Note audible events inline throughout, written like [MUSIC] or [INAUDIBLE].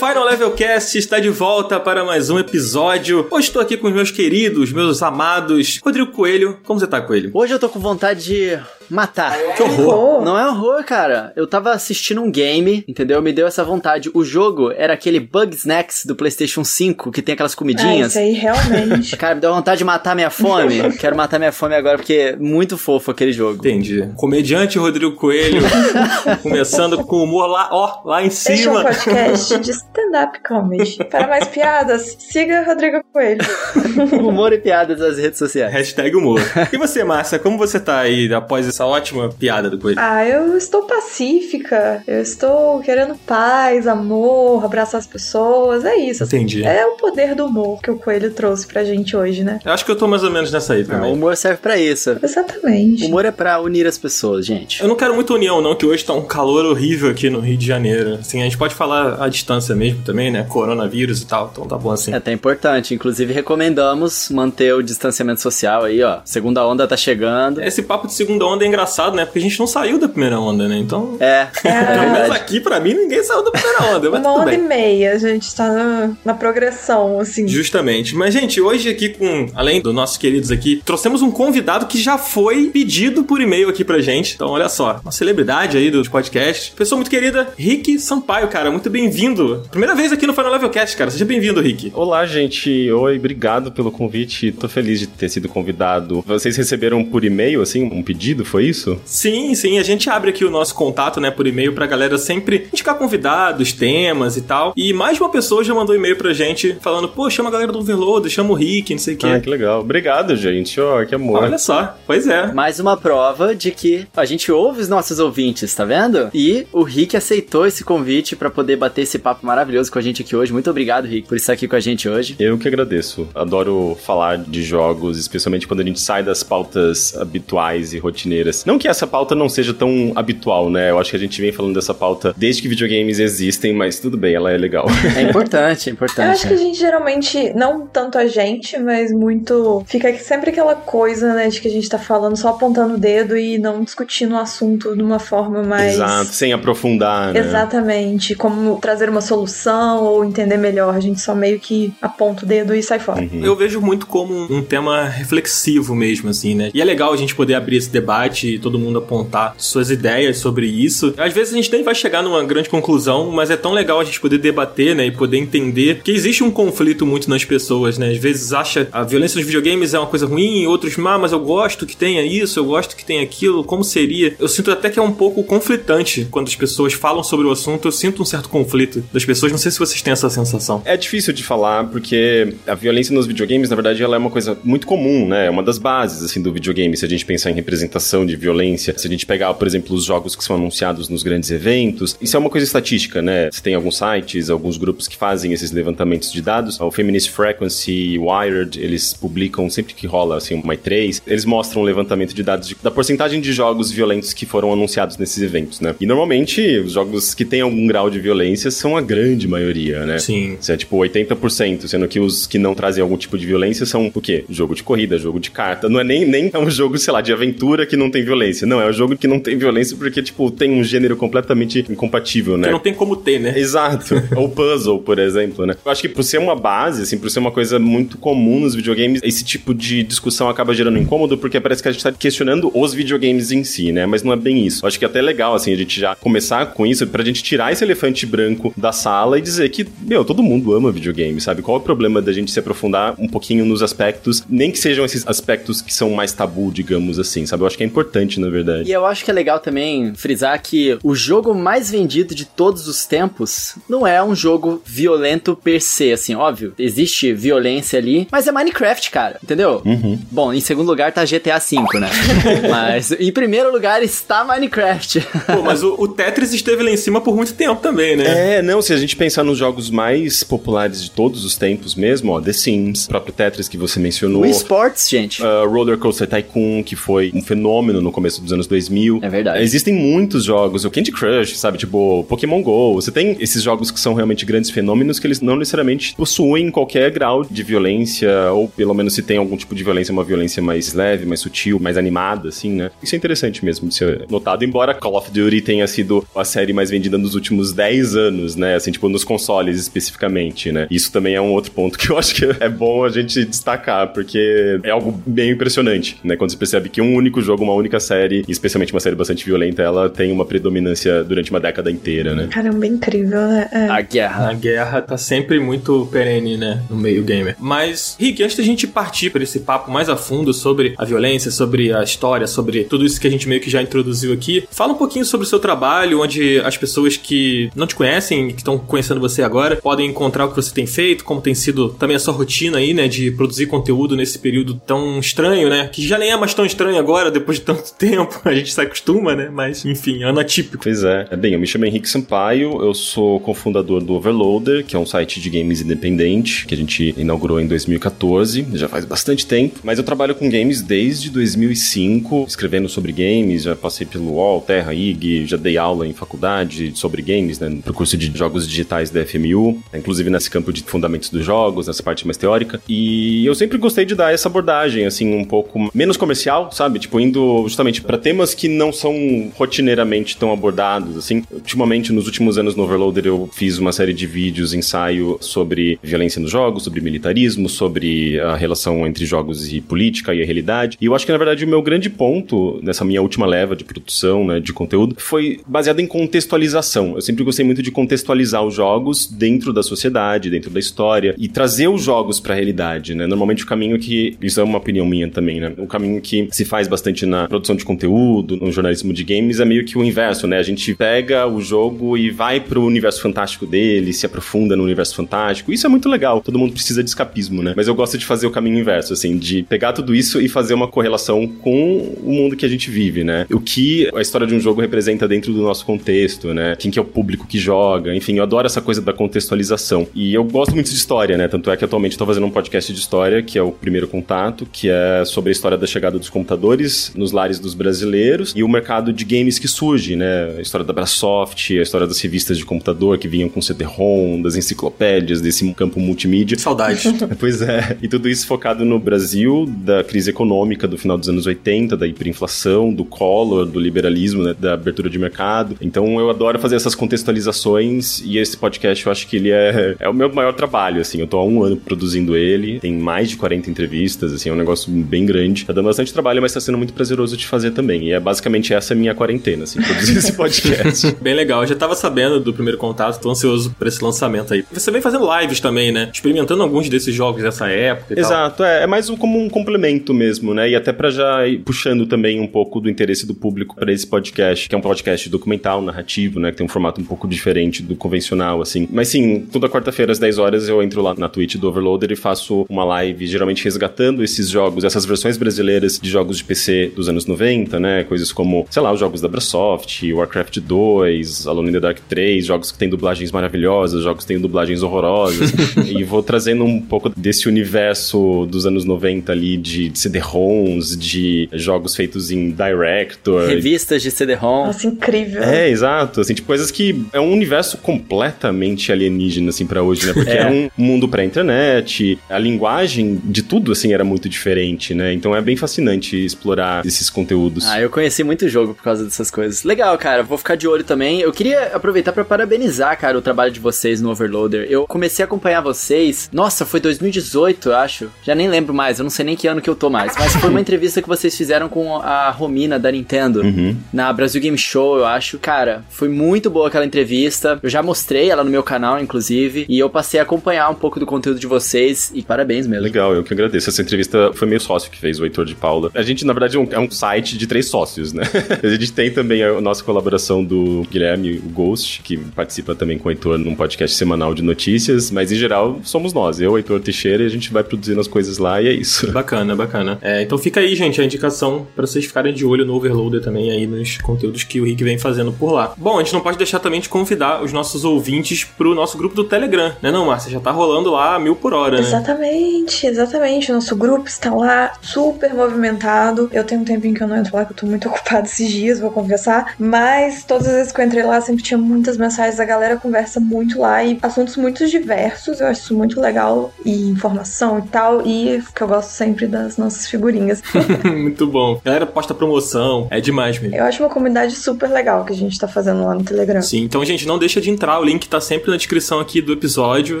Final Level Cast está de volta para mais um episódio. Hoje estou aqui com os meus queridos, meus amados, Rodrigo Coelho. Como você tá, Coelho? Hoje eu tô com vontade de matar. Que horror! Não é horror, cara. Eu tava assistindo um game, entendeu? Me deu essa vontade. O jogo era aquele Bug Snacks do PlayStation 5, que tem aquelas Ah, comidinhas. isso aí realmente. Cara, me deu vontade de matar minha fome. Quero matar minha fome agora, porque é muito fofo aquele jogo. Entendi. Comediante Rodrigo Coelho, [LAUGHS] começando com humor lá, ó, lá em Este é um cima. podcast de stand-up comedy. Para mais piadas, siga Rodrigo Coelho. [LAUGHS] Humor e piadas das redes sociais. Hashtag humor. E você, Márcia, como você tá aí após essa ótima piada do Coelho? Ah, eu estou pacífica. Eu estou querendo paz, amor, abraçar as pessoas. É isso. Entendi. É o poder do humor que o Coelho trouxe pra gente hoje, né? Eu acho que eu tô mais ou menos nessa aí o também. humor serve pra isso. Exatamente. Humor é pra unir as pessoas, gente. Eu não quero muita união, não, que hoje tá um calor horrível aqui no Rio de Janeiro. Assim, a gente pode falar à distância mesmo também, né? Coronavírus e tal, então tá bom assim. É até importante. Inclusive, recomendamos manter o distanciamento social aí, ó. Segunda onda tá chegando. Esse papo de segunda onda é engraçado, né? Porque a gente não saiu da primeira onda, né? Então. É, é Pelo menos aqui, pra mim, ninguém saiu da primeira onda, mas Uma tudo onda e meia, a gente tá na, na progressão, assim. Justamente. Mas, gente, hoje aqui com, além dos nossos queridos aqui, trouxemos um convidado que já foi pedido por e-mail aqui pra gente. Então, olha só, uma celebridade aí dos podcasts. Pessoa muito querida, Rick Sampaio, cara, muito bem-vindo. Primeira vez aqui no Final Level Cast, cara. Seja bem-vindo, Rick. Olá, gente. Oi, obrigado pelo convite. Tô feliz de ter sido convidado. Vocês receberam por e-mail, assim, um pedido, foi isso? Sim, sim, a gente abre aqui o nosso contato, né, por e-mail pra galera sempre indicar convidados, temas e tal. E mais de uma pessoa já mandou e-mail pra gente falando, pô, chama a galera do Overload, chama o Rick, não sei o quê. Ah, que legal. Obrigado, gente. Ó, que amor. Olha só, pois é. Mais uma prova de que a gente ouve os nossos ouvintes, tá vendo? E o Rick aceitou esse convite pra poder bater esse papo maravilhoso com a gente aqui hoje. Muito obrigado, Rick, por estar aqui com a gente hoje. Eu que agradeço. Adoro falar de jogos, especialmente quando a gente sai das pautas habituais e rotineiras. Não que essa pauta não seja tão habitual, né? Eu acho que a gente vem falando dessa pauta desde que videogames existem, mas tudo bem, ela é legal. É importante, é Eu importante. acho que a gente geralmente, não tanto a gente, mas muito. Fica sempre aquela coisa, né, de que a gente tá falando só apontando o dedo e não discutindo o assunto de uma forma mais. Exato, sem aprofundar, né? Exatamente, como trazer uma solução ou entender melhor. A gente só meio que aponta o dedo e sai fora. Uhum. Eu vejo muito como um tema reflexivo mesmo, assim, né? E é legal a gente poder abrir esse debate e todo mundo apontar suas ideias sobre isso. Às vezes a gente nem vai chegar numa grande conclusão, mas é tão legal a gente poder debater, né? E poder entender que existe um conflito muito nas pessoas, né? Às vezes acha a violência dos videogames é uma coisa ruim, outros, ah, mas eu gosto que tenha isso, eu gosto que tenha aquilo, como seria? Eu sinto até que é um pouco conflitante quando as pessoas falam sobre o assunto, eu sinto um certo conflito das pessoas, não sei se vocês têm essa sensação. É difícil de falar porque a violência nos videogames, na verdade, ela é uma coisa muito comum, né? É uma das bases, assim, do videogame. Se a gente pensar em representação de violência, se a gente pegar, por exemplo, os jogos que são anunciados nos grandes eventos, isso é uma coisa estatística, né? Você tem alguns sites, alguns grupos que fazem esses levantamentos de dados. O Feminist Frequency Wired, eles publicam sempre que rola, assim, uma E3, eles mostram um levantamento de dados de- da porcentagem de jogos violentos que foram anunciados nesses eventos, né? E normalmente, os jogos que têm algum grau de violência são a grande maioria, né? Sim. Isso é tipo 80%, sendo que os que não trazem algum tipo de violência são o quê? Jogo de corrida, jogo de carta. Não é nem, nem é um jogo, sei lá, de aventura que não tem violência. Não, é um jogo que não tem violência porque, tipo, tem um gênero completamente incompatível, né? Que não tem como ter, né? Exato. [LAUGHS] Ou puzzle, por exemplo, né? Eu acho que por ser uma base, assim, por ser uma coisa muito comum nos videogames, esse tipo de discussão acaba gerando incômodo porque parece que a gente tá questionando os videogames em si, né? Mas não é bem isso. Eu acho que é até legal, assim, a gente já começar com isso pra gente tirar esse elefante branco da sala e dizer que, meu, todo mundo ama videogame, sabe? Qual é o problema da gente se aprofundar um pouquinho nos aspectos, nem que sejam esses aspectos que são mais tabu, digamos assim, sabe? Eu acho que é importante, na verdade. E eu acho que é legal também frisar que o jogo mais vendido de todos os tempos não é um jogo violento per se, assim, óbvio. Existe violência ali, mas é Minecraft, cara, entendeu? Bom, em segundo lugar tá GTA V, né? [LAUGHS] mas em primeiro lugar está Minecraft. Pô, mas o, o Tetris esteve lá em cima por muito tempo também, né? É, não, se a gente pensar nos jogos mais populares de todos os tempos mesmo, ó, The Sims, o próprio Tetris que você mencionou. o esportes, gente. Uh, Roller Coaster Tycoon, que foi um fenômeno fenômeno no começo dos anos 2000. É verdade. Existem muitos jogos, o Candy Crush, sabe? Tipo, Pokémon GO. Você tem esses jogos que são realmente grandes fenômenos que eles não necessariamente possuem qualquer grau de violência, ou pelo menos se tem algum tipo de violência, uma violência mais leve, mais sutil, mais animada, assim, né? Isso é interessante mesmo de ser notado, embora Call of Duty tenha sido a série mais vendida nos últimos 10 anos, né? Assim, tipo, nos consoles especificamente, né? Isso também é um outro ponto que eu acho que é bom a gente destacar, porque é algo bem impressionante, né? Quando você percebe que um único jogo, uma única série, especialmente uma série bastante violenta, ela tem uma predominância durante uma década inteira, né? Caramba, incrível, né? É. A guerra. A guerra tá sempre muito perene, né, no meio gamer. Mas, Rick, antes da gente partir para esse papo mais a fundo sobre a violência, sobre a história, sobre tudo isso que a gente meio que já introduziu aqui, fala um pouquinho sobre o seu trabalho, onde as pessoas que não te conhecem, que estão conhecendo você agora, podem encontrar o que você tem feito, como tem sido também a sua rotina aí, né, de produzir conteúdo nesse período tão estranho, né, que já nem é mais tão estranho agora, depois de tanto tempo, [LAUGHS] a gente se acostuma, né, mas enfim, ano atípico. Pois é. é. Bem, eu me chamo Henrique Sampaio, eu sou cofundador do Overloader, que é um site de games independente, que a gente inaugurou em 2014, já faz bastante tempo, mas eu trabalho com games desde 2005, escrevendo sobre games, já passei pelo UOL, Terra, IG, já dei aula em faculdade sobre games, né, no curso de jogos digitais da FMU, inclusive nesse campo de fundamentos dos jogos, nessa parte mais teórica, e eu sempre gostei de dar essa abordagem, assim, um pouco menos comercial, sabe? Tipo, indo justamente para temas que não são rotineiramente tão abordados, assim. Ultimamente, nos últimos anos no Overloader, eu fiz uma série de vídeos, ensaio sobre violência nos jogos, sobre militarismo, sobre a relação entre jogos e política e a realidade. E eu acho que, na verdade, o meu grande ponto nessa minha última leva de produção, né, de conteúdo, foi baseado em contextualização. Eu sempre gostei muito de contextualizar os jogos dentro da sociedade, dentro da história e trazer os jogos para a realidade, né? Normalmente o caminho que isso é uma opinião minha também, né? O caminho que se faz bastante na produção de conteúdo, no jornalismo de games é meio que o inverso, né? A gente pega o jogo e vai pro universo fantástico dele, se aprofunda no universo fantástico. Isso é muito legal. Todo mundo precisa de escapismo, né? Mas eu gosto de fazer o caminho inverso, assim, de pegar tudo isso e fazer uma correlação com o mundo que a gente vive, né? O que a história de um jogo representa dentro do nosso contexto, né? Quem que é o público que joga, enfim, eu adoro essa coisa da contextualização. E eu gosto muito de história, né? Tanto é que atualmente estou fazendo um podcast de história, que é o primeiro contato, que é sobre a história da chegada dos computadores nos lares dos brasileiros e o mercado de games que surge, né? A história da Brasoft, a história das revistas de computador que vinham com CD-ROM, das enciclopédias, desse campo multimídia. Saudade. [LAUGHS] pois é. E tudo isso focado no Brasil, da crise econômica do final dos anos 80, da hiperinflação, do Collor, do liberalismo, né? Da abertura de mercado. Então eu adoro fazer essas contextualizações e esse podcast eu acho que ele é, é o meu maior trabalho, assim. Eu tô há um ano produzindo ele, tem mais de 40 entrevistas, assim, é um negócio bem grande. Tá dando bastante trabalho, mas tá sendo muito prazeroso de fazer também. E é basicamente essa a minha quarentena, assim, produzir [LAUGHS] esse podcast. Bem legal, eu já tava sabendo do primeiro contato, tô ansioso por esse lançamento aí. Você vem fazendo lives também, né? Experimentando alguns desses jogos dessa época e Exato, tal. é, é mais um, como um complemento mesmo, né? E até pra já ir puxando também um pouco do interesse do público para esse podcast, que é um podcast documental, narrativo, né? Que tem um formato um pouco diferente do convencional, assim. Mas sim, toda quarta-feira às 10 horas eu entro lá na Twitch do Overloader e faço uma live, geralmente resgatando esses jogos, essas versões brasileiras de jogos de PC dos anos 90, né? Coisas como, sei lá, os jogos da Brasoft, Warcraft 2, Alone in the Dark 3, jogos que têm dublagens maravilhosas, jogos que têm dublagens horrorosas. [LAUGHS] e vou trazendo um pouco desse universo dos anos 90 ali de CD-ROMs, de jogos feitos em Director. Revistas de CD-ROM. Nossa, incrível. É, exato. Assim, tipo, coisas que é um universo completamente alienígena, assim, pra hoje, né? Porque É. era um mundo pré-internet, a linguagem de tudo, assim, era muito diferente, né? Então é bem fascinante explorar esses conteúdos. Ah, eu conheci muito jogo por causa dessas coisas. Legal, cara. Vou ficar de olho também. Eu queria aproveitar pra parabenizar, cara, o trabalho de vocês no Overloader. Eu comecei a acompanhar vocês. Nossa, foi 2018, eu acho. Já nem lembro mais. Eu não sei nem que ano que eu tô mais. Mas foi uma entrevista que vocês fizeram com a Romina da Nintendo Uhum. na Brasil Game Show, eu acho. Cara, foi muito boa aquela entrevista. Eu já mostrei ela no meu canal, inclusive. E eu passei a acompanhar um pouco do conteúdo de vocês. E parabéns mesmo. Legal, eu que agradeço. Essa entrevista foi meu sócio que fez, o Heitor de Paula. A gente, na verdade, é um, é um site de três sócios, né? [LAUGHS] a gente tem também a nossa colaboração do Guilherme, o Ghost, que participa também com o Heitor num podcast semanal de notícias, mas em geral somos nós, eu, Heitor Teixeira, e a gente vai produzindo as coisas lá e é isso. [LAUGHS] Bacana, bacana. É, então fica aí, gente, a indicação pra vocês ficarem de olho no Overloader também aí nos conteúdos que o Rick vem fazendo por lá. Bom, a gente não pode deixar também de convidar os nossos ouvintes pro nosso grupo do Telegram, né não, Márcia? Já tá rolando lá a mil por hora, né? Exatamente, exatamente. O nosso grupo está lá super movimentado. Eu tenho um tempinho tempinho que eu não entro lá, que eu tô muito [LAUGHS] ocupada esses dias, vou confessar. Mas todas as vezes que eu entrei lá, sempre tinha muitas mensagens. A galera conversa muito lá e assuntos muito diversos. Eu acho isso muito legal. E informação e tal. E que eu gosto sempre das nossas figurinhas. [LAUGHS] muito bom. A galera posta promoção. É demais mesmo. Eu acho uma comunidade super legal que a gente tá fazendo lá no Telegram. Sim, então, gente, não deixa de entrar. O link tá sempre na descrição aqui do episódio.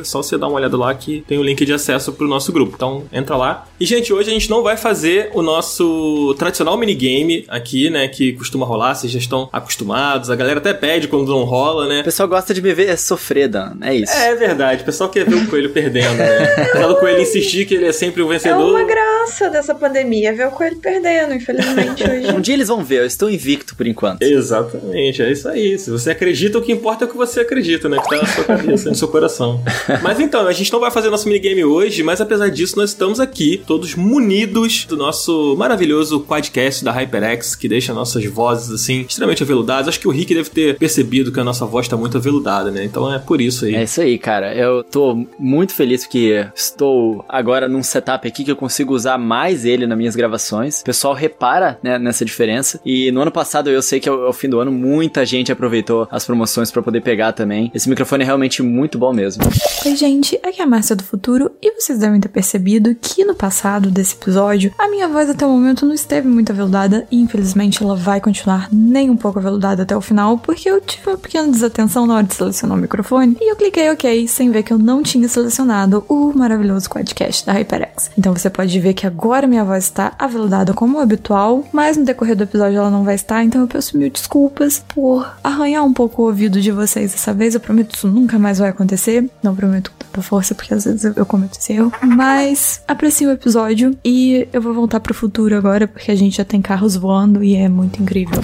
É só você dar uma olhada lá que tem o link de acesso pro nosso grupo. Então, entra lá. E, gente, hoje a gente não vai fazer o nosso tradicional minigame aqui, né? Que costuma rolar, vocês já estão acostumados. A galera até pede quando não rola, né? O pessoal gosta de me ver sofrer, Dan. É isso. É verdade. O pessoal quer ver o coelho perdendo, né? [LAUGHS] Apesar do coelho insistir que ele é sempre o vencedor. É uma graça dessa pandemia ver o coelho perdendo, infelizmente, hoje. [LAUGHS] Um dia eles vão ver, eu estou invicto por enquanto. Exatamente, é isso aí. Se você acredita, o que importa é o que você acredita, né? Que tá na sua cabeça, no seu coração. [LAUGHS] Mas então, a gente não vai fazer nosso minigame hoje, mas apesar disso, nós estamos aqui, todos munidos do nosso maravilhoso podcast da HyperX, que deixa nossas vozes, assim, extremamente aveludadas. Acho que o Rick deve ter percebido que a nossa voz tá muito aveludada, né? Então é por isso aí. É isso aí, cara. Eu tô muito feliz porque estou agora num setup aqui que eu consigo usar mais ele nas minhas gravações. O pessoal repara né, nessa diferença. E no ano passado, eu sei que ao, ao fim do ano, muita gente aproveitou as promoções para poder pegar também. Esse microfone é realmente muito bom mesmo. Oi, gente, aqui é a Márcia do Futuro e vocês devem ter percebido que no passado desse episódio a minha voz até o momento não esteve muito aveludada e infelizmente ela vai continuar nem um pouco aveludada até o final porque eu tive uma pequena desatenção na hora de selecionar o microfone e eu cliquei OK sem ver que eu não tinha selecionado o maravilhoso podcast da HyperX. Então você pode ver que agora minha voz está aveludada como habitual, mas no decorrer do episódio ela não vai estar, então eu peço mil desculpas por arranhar um pouco o ouvido de vocês dessa vez. Eu prometo que isso nunca mais vai acontecer. Não prometo com tanta força, porque às vezes eu, cometo esse erro. Mas aprecie o episódio e eu vou voltar pro futuro agora, porque a gente já tem carros voando e é muito incrível.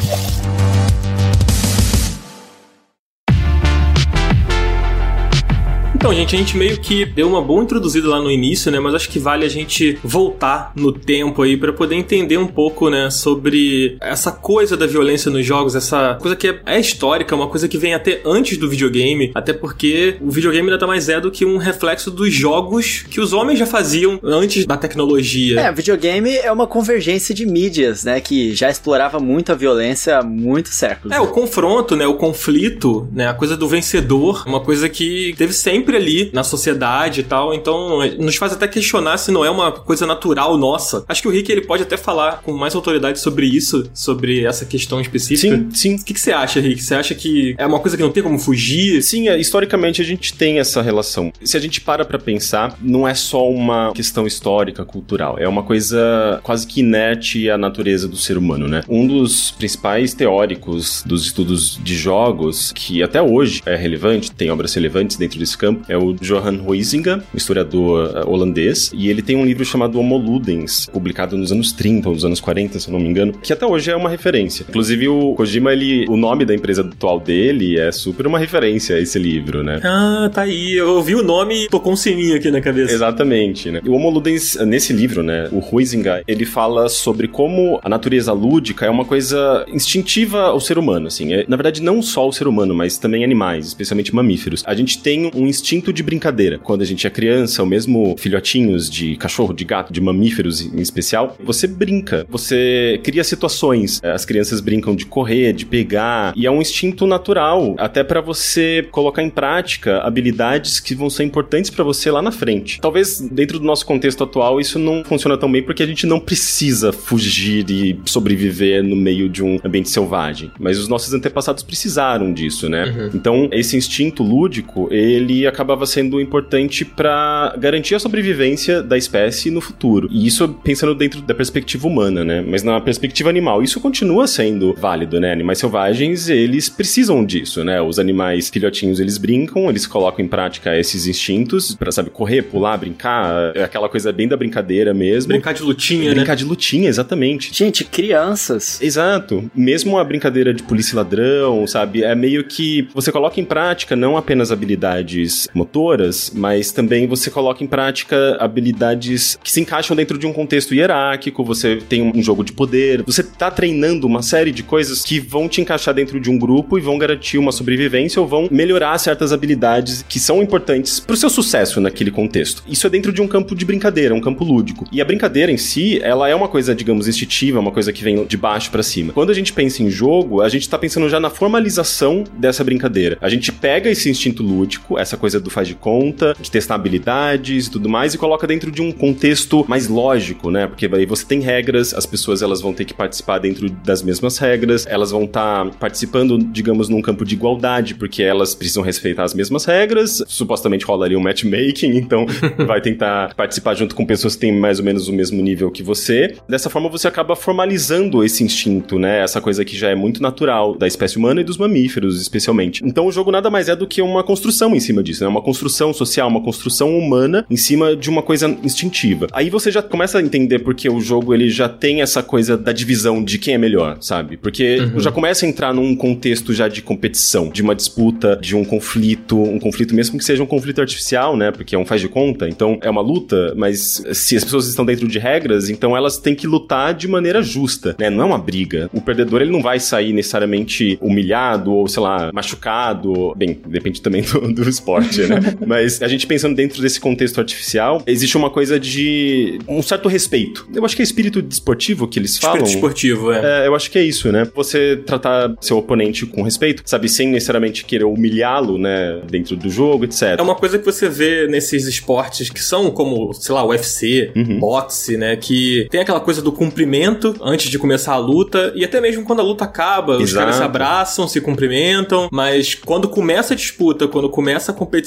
Então, gente, a gente meio que deu uma boa introduzida lá no início, né? Mas acho que vale a gente voltar no tempo aí para poder entender um pouco, né, sobre essa coisa da violência nos jogos, essa coisa que é, é histórica, uma coisa que vem até antes do videogame, até porque o videogame nada mais é do que um reflexo dos jogos que os homens já faziam antes da tecnologia. É, videogame é uma convergência de mídias, né, que já explorava muito a violência há muitos séculos. É, o confronto, né, o conflito, né, a coisa do vencedor, uma coisa que teve sempre ali na sociedade e tal. Então, nos faz até questionar se não é uma coisa natural nossa. Acho que o Rick ele pode até falar com mais autoridade sobre isso, sobre essa questão específica. Sim, sim. O que, que você acha, Rick? Você acha que é uma coisa que não tem como fugir? Sim, é, historicamente a gente tem essa relação. Se a gente para pra pensar, não é só uma questão histórica, cultural. É uma coisa quase que inerte à natureza do ser humano, né? Um dos principais teóricos dos estudos de jogos, que até hoje é relevante, tem obras relevantes dentro desse campo, é o Johan Huizinga, um historiador uh, holandês, e ele tem um livro chamado Homo Ludens, publicado nos anos 30 ou nos anos 40, se eu não me engano, que até hoje é uma referência. Inclusive o Kojima, ele, o nome da empresa atual dele é super uma referência a esse livro, né? Ah, tá aí. Eu ouvi o nome e tocou um sininho aqui na cabeça. Exatamente, né? E o Homo Ludens, nesse livro, né, o Huizinga, ele fala sobre como a natureza lúdica é uma coisa instintiva ao ser humano, assim. É, na verdade, não só ao ser humano, mas também animais, especialmente mamíferos. A gente tem um instinto de brincadeira. Quando a gente é criança, ou mesmo filhotinhos de cachorro, de gato, de mamíferos em especial, você brinca, você cria situações. As crianças brincam de correr, de pegar, e é um instinto natural, até para você colocar em prática habilidades que vão ser importantes para você lá na frente. Talvez dentro do nosso contexto atual isso não funciona tão bem porque a gente não precisa fugir e sobreviver no meio de um ambiente selvagem, mas os nossos antepassados precisaram disso, né? Uhum. Então, esse instinto lúdico, ele acabava sendo importante para garantir a sobrevivência da espécie no futuro. E isso pensando dentro da perspectiva humana, né? Mas na perspectiva animal, isso continua sendo válido, né? Animais selvagens, eles precisam disso, né? Os animais filhotinhos, eles brincam, eles colocam em prática esses instintos para sabe, correr, pular, brincar, é aquela coisa bem da brincadeira mesmo. Brincar de lutinha, Brincar né? de lutinha, exatamente. Gente, crianças. Exato. Mesmo a brincadeira de polícia e ladrão, sabe? É meio que você coloca em prática não apenas habilidades motoras, mas também você coloca em prática habilidades que se encaixam dentro de um contexto hierárquico, você tem um jogo de poder, você tá treinando uma série de coisas que vão te encaixar dentro de um grupo e vão garantir uma sobrevivência ou vão melhorar certas habilidades que são importantes pro seu sucesso naquele contexto. Isso é dentro de um campo de brincadeira, um campo lúdico. E a brincadeira em si, ela é uma coisa, digamos, instintiva, uma coisa que vem de baixo para cima. Quando a gente pensa em jogo, a gente tá pensando já na formalização dessa brincadeira. A gente pega esse instinto lúdico, essa coisa do faz de conta, de testar habilidades e tudo mais, e coloca dentro de um contexto mais lógico, né? Porque aí você tem regras, as pessoas elas vão ter que participar dentro das mesmas regras, elas vão estar tá participando, digamos, num campo de igualdade, porque elas precisam respeitar as mesmas regras, supostamente rolaria um matchmaking, [LAUGHS] então vai tentar participar junto com pessoas que têm mais ou menos o mesmo nível que você. Dessa forma você acaba formalizando esse instinto, né? Essa coisa que já é muito natural da espécie humana e dos mamíferos, especialmente. Então o jogo nada mais é do que uma construção em cima disso, né? Uma construção social, uma construção humana em cima de uma coisa instintiva. Aí você já começa a entender porque o jogo ele já tem essa coisa da divisão de quem é melhor, sabe? Porque uhum. já começa a entrar num contexto já de competição, de uma disputa, de um conflito, um conflito mesmo que seja um conflito artificial, né? Porque é um faz de conta, então é uma luta, mas se as pessoas estão dentro de regras, então elas têm que lutar de maneira justa, né? Não é uma briga. O perdedor ele não vai sair necessariamente humilhado ou, sei lá, machucado. Bem, depende também [LAUGHS] do, do esporte, né? [LAUGHS] mas a gente pensando dentro desse contexto artificial, existe uma coisa de um certo respeito. Eu acho que é espírito desportivo que eles falam. Espírito esportivo, é. é. Eu acho que é isso, né? Você tratar seu oponente com respeito, sabe, sem necessariamente querer humilhá-lo, né, dentro do jogo, etc. É uma coisa que você vê nesses esportes que são como, sei lá, UFC, uhum. boxe, né, que tem aquela coisa do cumprimento antes de começar a luta e até mesmo quando a luta acaba, Exato. os caras se abraçam, se cumprimentam, mas quando começa a disputa, quando começa a competição,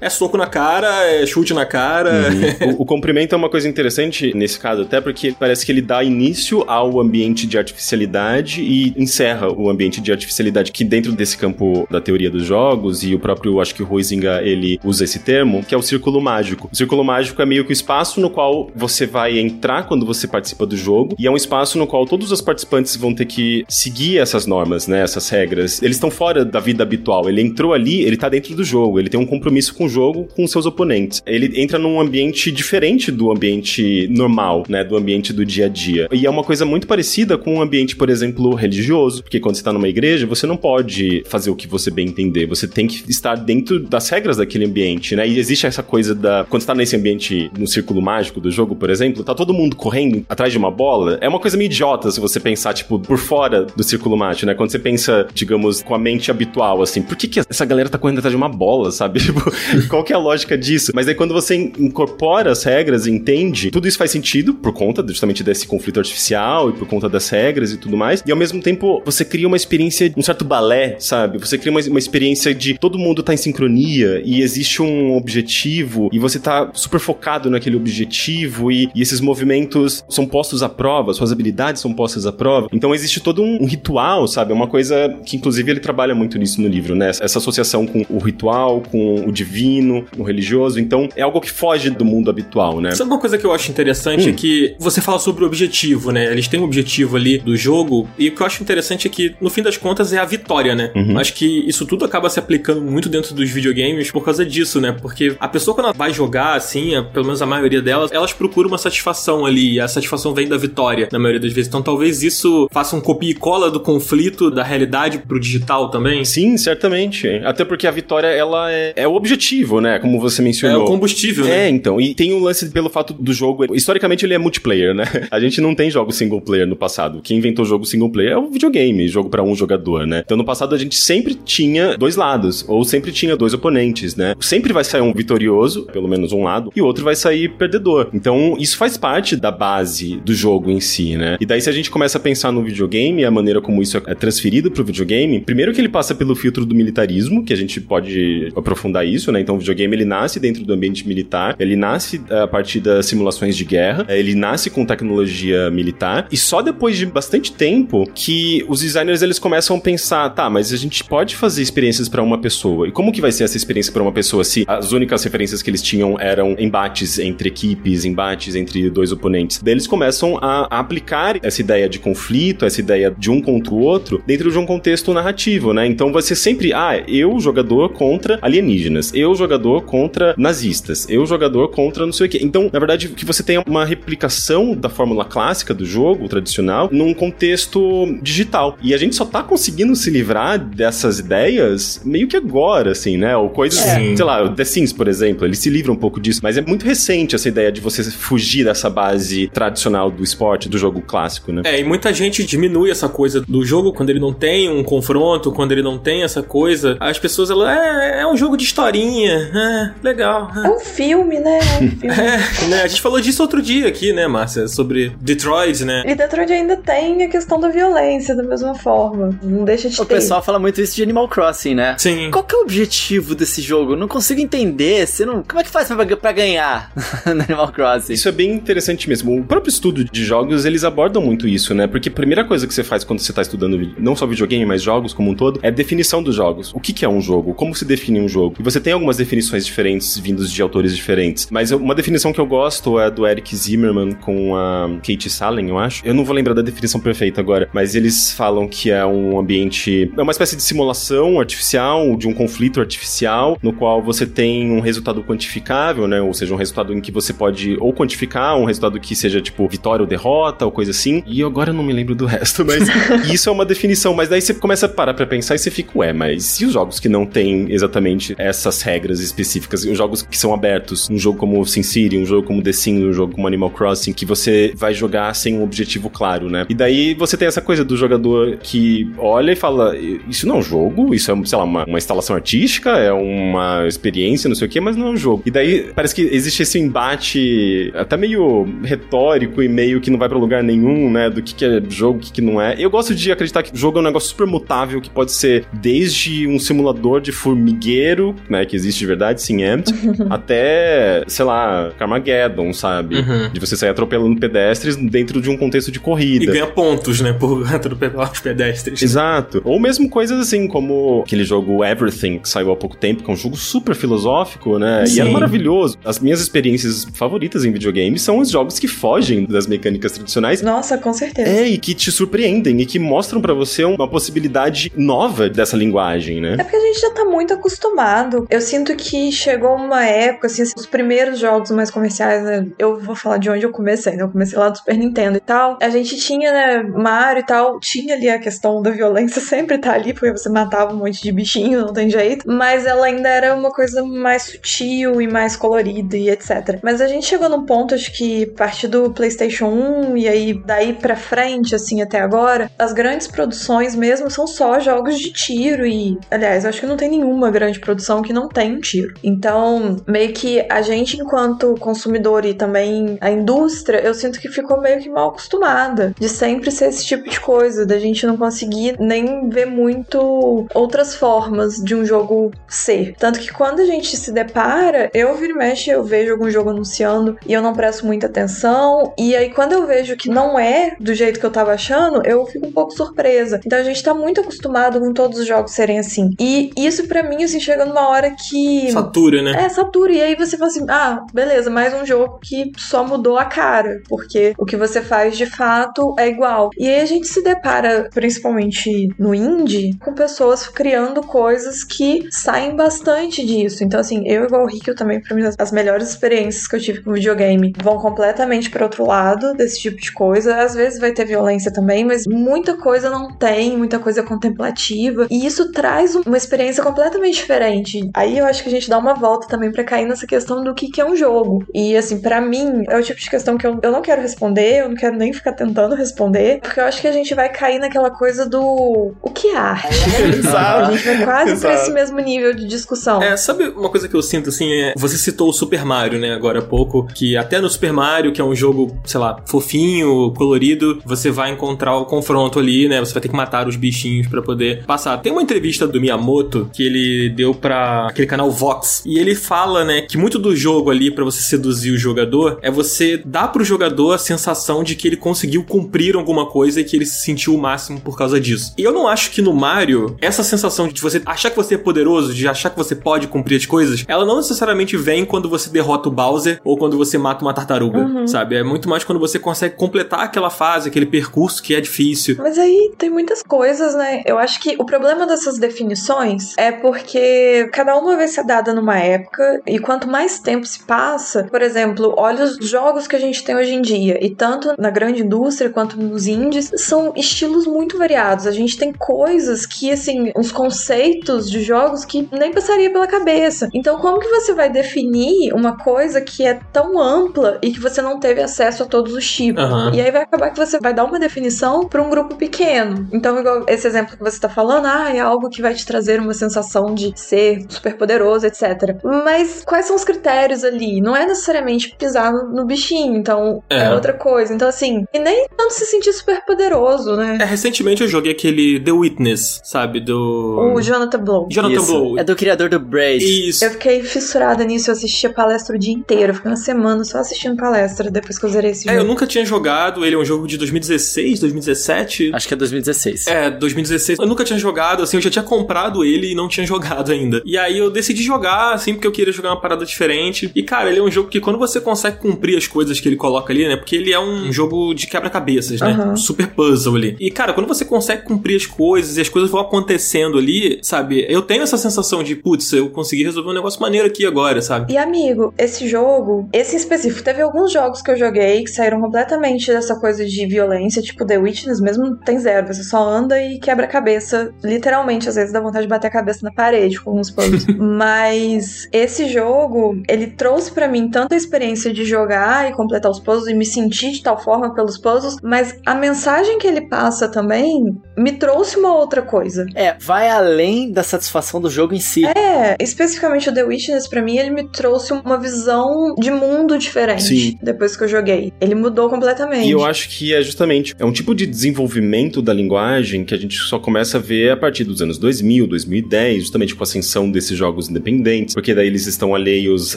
é soco na cara, é chute na cara. Uhum. [LAUGHS] o, o cumprimento é uma coisa interessante nesse caso até porque parece que ele dá início ao ambiente de artificialidade e encerra o ambiente de artificialidade que dentro desse campo da teoria dos jogos e o próprio, acho que o Huizinga, ele usa esse termo, que é o círculo mágico. O círculo mágico é meio que o espaço no qual você vai entrar quando você participa do jogo e é um espaço no qual todos os participantes vão ter que seguir essas normas, né, essas regras. Eles estão fora da vida habitual. Ele entrou ali, ele tá dentro do jogo, ele tem um compromisso com o jogo, com seus oponentes. Ele entra num ambiente diferente do ambiente normal, né, do ambiente do dia a dia. E é uma coisa muito parecida com um ambiente, por exemplo, religioso, porque quando você tá numa igreja, você não pode fazer o que você bem entender, você tem que estar dentro das regras daquele ambiente, né? E existe essa coisa da quando você tá nesse ambiente no círculo mágico do jogo, por exemplo, tá todo mundo correndo atrás de uma bola, é uma coisa meio idiota se você pensar tipo por fora do círculo mágico, né? Quando você pensa, digamos, com a mente habitual assim, por que que essa galera tá correndo atrás de uma bola, sabe? [LAUGHS] Tipo, qual que é a lógica disso? Mas aí quando você incorpora as regras e entende, tudo isso faz sentido por conta justamente desse conflito artificial e por conta das regras e tudo mais. E ao mesmo tempo, você cria uma experiência, um certo balé, sabe? Você cria uma, uma experiência de todo mundo tá em sincronia e existe um objetivo e você tá super focado naquele objetivo e, e esses movimentos são postos à prova, suas habilidades são postas à prova. Então existe todo um, um ritual, sabe? É uma coisa que inclusive ele trabalha muito nisso no livro, né? Essa associação com o ritual, com o divino, o religioso. Então é algo que foge do mundo habitual, né? Sabe uma coisa que eu acho interessante hum. é que você fala sobre o objetivo, né? Eles têm um objetivo ali do jogo e o que eu acho interessante é que no fim das contas é a vitória, né? Uhum. Acho que isso tudo acaba se aplicando muito dentro dos videogames por causa disso, né? Porque a pessoa quando ela vai jogar assim, pelo menos a maioria delas, elas procuram uma satisfação ali e a satisfação vem da vitória na maioria das vezes. Então talvez isso faça um copia e cola do conflito da realidade pro digital também. Sim, certamente. Até porque a vitória ela é, é o objetivo, né? Como você mencionou. É o combustível, né? É, então. E tem um lance pelo fato do jogo. Historicamente ele é multiplayer, né? [LAUGHS] A gente não tem jogo single player no passado. Quem inventou o jogo single player é o videogame, jogo para um jogador, né? Então no passado a gente sempre tinha dois lados, ou sempre tinha dois oponentes, né? Sempre vai sair um vitorioso, pelo menos um lado, e o outro vai sair perdedor. Então isso faz parte da base do jogo em si, né? E daí se a gente começa a pensar no videogame, a maneira como isso é transferido pro videogame, primeiro que ele passa pelo filtro do militarismo, que a gente pode aprofundar isso, né? Então o videogame ele nasce dentro do ambiente militar, ele nasce eh, a partir das simulações de guerra, eh, ele nasce com tecnologia militar, e só depois de bastante tempo que os designers eles começam a pensar, tá, mas a gente pode fazer experiências para uma pessoa. E como que vai ser essa experiência para uma pessoa se as únicas referências que eles tinham eram embates entre equipes, embates entre dois oponentes? Daí eles começam a, a aplicar essa ideia de conflito, essa ideia de um contra o outro dentro de um contexto narrativo, né? Então vai ser sempre, ah, eu jogador contra alienígena alienígenas, eu jogador contra nazistas, eu jogador contra não sei o quê. Então, na verdade, que você tenha uma replicação da fórmula clássica do jogo tradicional num contexto digital. E a gente só tá conseguindo se livrar dessas ideias meio que agora, assim, né? Ou coisas, é. sei lá, o The Sims, por exemplo, ele se livra um pouco disso, mas é muito recente essa ideia de você fugir dessa base tradicional do esporte, do jogo clássico, né? É, e muita gente diminui essa coisa do jogo quando ele não tem um confronto, quando ele não tem essa coisa. As pessoas, elas, é, é um jogo de historinha, é, legal. É, é um filme, né? É um [LAUGHS] filme. é, né? A gente falou disso outro dia aqui, né, Márcia? Sobre Detroit, né? E Detroit ainda tem a questão da violência da mesma forma. Não deixa de o ter. O pessoal fala muito isso de Animal Crossing, né? Sim. Qual que é o objetivo desse jogo? Eu não consigo entender. Você não... Como é que faz pra, pra ganhar [LAUGHS] no Animal Crossing? Isso é bem interessante mesmo. O próprio estudo de jogos, eles abordam muito isso, né? Porque a primeira coisa que você faz quando você tá estudando não só videogame, mas jogos como um todo, é definição dos jogos. O que, que é um jogo? Como se define um jogo? E você tem algumas definições diferentes vindos de autores diferentes. Mas uma definição que eu gosto é do Eric Zimmerman com a Kate Salen, eu acho. Eu não vou lembrar da definição perfeita agora, mas eles falam que é um ambiente. É uma espécie de simulação artificial, de um conflito artificial, no qual você tem um resultado quantificável, né? Ou seja, um resultado em que você pode ou quantificar, um resultado que seja tipo vitória ou derrota, ou coisa assim. E agora eu não me lembro do resto, mas [LAUGHS] isso é uma definição. Mas daí você começa a parar pra pensar e você fica, ué, mas e os jogos que não têm exatamente essas regras específicas? Os jogos que são abertos, um jogo como Sin City, um jogo como The Sims, um jogo como Animal Crossing, que você vai jogar sem um objetivo claro, né? E daí você tem essa coisa do jogador que olha e fala: Isso não é um jogo, isso é, sei lá, uma, uma instalação artística, é uma experiência, não sei o quê, mas não é um jogo. E daí parece que existe esse embate até meio retórico e meio que não vai para lugar nenhum, né? Do que, que é jogo, o que, que não é. Eu gosto de acreditar que jogo é um negócio super mutável, que pode ser desde um simulador de formigueiro, né? Que existe de verdade, sim, Amped, [LAUGHS] até, sei lá, Carmageddon, sabe? Uhum. De você sair atropelando pedestres dentro de um contexto de corrida. E ganha pontos, né? Por [LAUGHS] atropelar os pedestres. Exato. Ou mesmo coisas assim, como aquele jogo Everything, que saiu há pouco tempo, que é um jogo super filosófico, né? Sim. E era maravilhoso. As minhas experiências favoritas em videogames são os jogos que fogem das mecânicas tradicionais. Nossa, com certeza. É, e que te surpreendem e que mostram para você uma possibilidade nova dessa linguagem, né? É porque a gente já tá muito acostumado. Eu sinto que chegou uma época, assim, os primeiros jogos mais comerciais, né? Eu vou falar de onde eu comecei, né? Eu comecei lá do Super Nintendo e tal. A gente tinha, né, Mario e tal, tinha ali a questão da violência, [LAUGHS] sempre tá ali, porque você matava um monte de bichinho, não tem jeito. Mas ela ainda era uma coisa mais sutil e mais colorida e etc. Mas a gente chegou num ponto, acho que a partir do PlayStation 1 e aí daí pra frente, assim, até agora, as grandes produções mesmo são só jogos de tiro e, aliás, acho que não tem nenhuma grande produção que não tem um tiro. Então, meio que a gente, enquanto consumidor e também a indústria, eu sinto que ficou meio que mal acostumada de sempre ser esse tipo de coisa, da gente não conseguir nem ver muito outras formas de um jogo ser. Tanto que quando a gente se depara, eu viro e mexe, eu vejo algum jogo anunciando e eu não presto muita atenção, e aí quando eu vejo que não é do jeito que eu tava achando, eu fico um pouco surpresa. Então a gente tá muito acostumado com todos os jogos serem assim. E isso para mim, assim, chega numa hora que. Satura, né? É, satura. E aí você fala assim: ah, beleza, mais um jogo que só mudou a cara. Porque o que você faz de fato é igual. E aí a gente se depara, principalmente no indie, com pessoas criando coisas que saem bastante disso. Então, assim, eu igual o Rick, eu também, pra mim, as melhores experiências que eu tive com videogame vão completamente para outro lado desse tipo de coisa. Às vezes vai ter violência também, mas muita coisa não tem, muita coisa contemplativa. E isso traz uma experiência completamente diferente. Aí eu acho que a gente dá uma volta também para cair nessa questão do que, que é um jogo. E assim, para mim, é o tipo de questão que eu, eu não quero responder, eu não quero nem ficar tentando responder, porque eu acho que a gente vai cair naquela coisa do o que é arte. [LAUGHS] Exato. A gente vai quase Exato. pra esse mesmo nível de discussão. É, sabe uma coisa que eu sinto assim, é, você citou o Super Mario, né, agora há pouco, que até no Super Mario, que é um jogo, sei lá, fofinho, colorido, você vai encontrar o confronto ali, né? Você vai ter que matar os bichinhos para poder passar. Tem uma entrevista do Miyamoto que ele deu para aquele canal Vox e ele fala, né, que muito do jogo ali para você seduzir o jogador é você dar pro jogador a sensação de que ele conseguiu cumprir alguma coisa e que ele se sentiu o máximo por causa disso. E eu não acho que no Mario essa sensação de você achar que você é poderoso, de achar que você pode cumprir as coisas, ela não necessariamente vem quando você derrota o Bowser ou quando você mata uma tartaruga, uhum. sabe? É muito mais quando você consegue completar aquela fase, aquele percurso que é difícil. Mas aí tem muitas coisas, né? Eu acho que o problema dessas definições é porque porque cada uma vai ser dada numa época e quanto mais tempo se passa, por exemplo, olha os jogos que a gente tem hoje em dia e tanto na grande indústria quanto nos indies são estilos muito variados. A gente tem coisas que assim, uns conceitos de jogos que nem passaria pela cabeça. Então, como que você vai definir uma coisa que é tão ampla e que você não teve acesso a todos os tipos? Aham. E aí vai acabar que você vai dar uma definição para um grupo pequeno. Então, igual esse exemplo que você tá falando, ah, é algo que vai te trazer uma sensação de ser super poderoso, etc. Mas quais são os critérios ali? Não é necessariamente pisar no, no bichinho, então é. É. outra coisa. Então, assim, e nem tanto se sentir super poderoso, né? É, recentemente eu joguei aquele The Witness, sabe? Do. O Jonathan Blow. Jonathan Isso. Blow. É do criador do Braid. Isso. Eu fiquei fissurada nisso, eu assistia palestra o dia inteiro. Eu fiquei uma semana só assistindo palestra depois que eu zerei esse É, eu jogo. nunca tinha jogado, ele é um jogo de 2016, 2017. Acho que é 2016. É, 2016. Eu nunca tinha jogado, assim, eu já tinha comprado ele e não tinha jogado ainda. E aí eu decidi jogar, assim, porque eu queria jogar uma parada diferente. E, cara, ele é um jogo que quando você consegue cumprir as coisas que ele coloca ali, né? Porque ele é um jogo de quebra-cabeças, né? Aham. Um super puzzle ali. E, cara, quando você consegue cumprir as coisas e as coisas vão acontecendo ali, sabe? Eu tenho essa sensação de, putz, eu consegui resolver um negócio maneiro aqui agora, sabe? E amigo, esse jogo, esse em específico, teve alguns jogos que eu joguei que saíram completamente dessa coisa de violência, tipo The Witness mesmo tem zero, você só anda e quebra a cabeça, literalmente, às vezes dá vontade de bater a cabeça na parede com alguns puzzles. [LAUGHS] Mas esse jogo, ele trouxe pra mim tanto a experiência de jogar e completar os puzzles e me sentir de tal forma pelos puzzles, mas a mensagem que ele passa também me trouxe uma outra coisa. É, vai além da satisfação do jogo em si. É, especificamente o The Witness, pra mim, ele me trouxe uma visão de mundo diferente Sim. depois que eu joguei. Ele mudou completamente. E eu acho que é justamente é um tipo de desenvolvimento da linguagem que a gente só começa a ver a partir dos anos 2000, 2010, justamente com a ascensão desses jogos independentes, porque daí eles estão alheios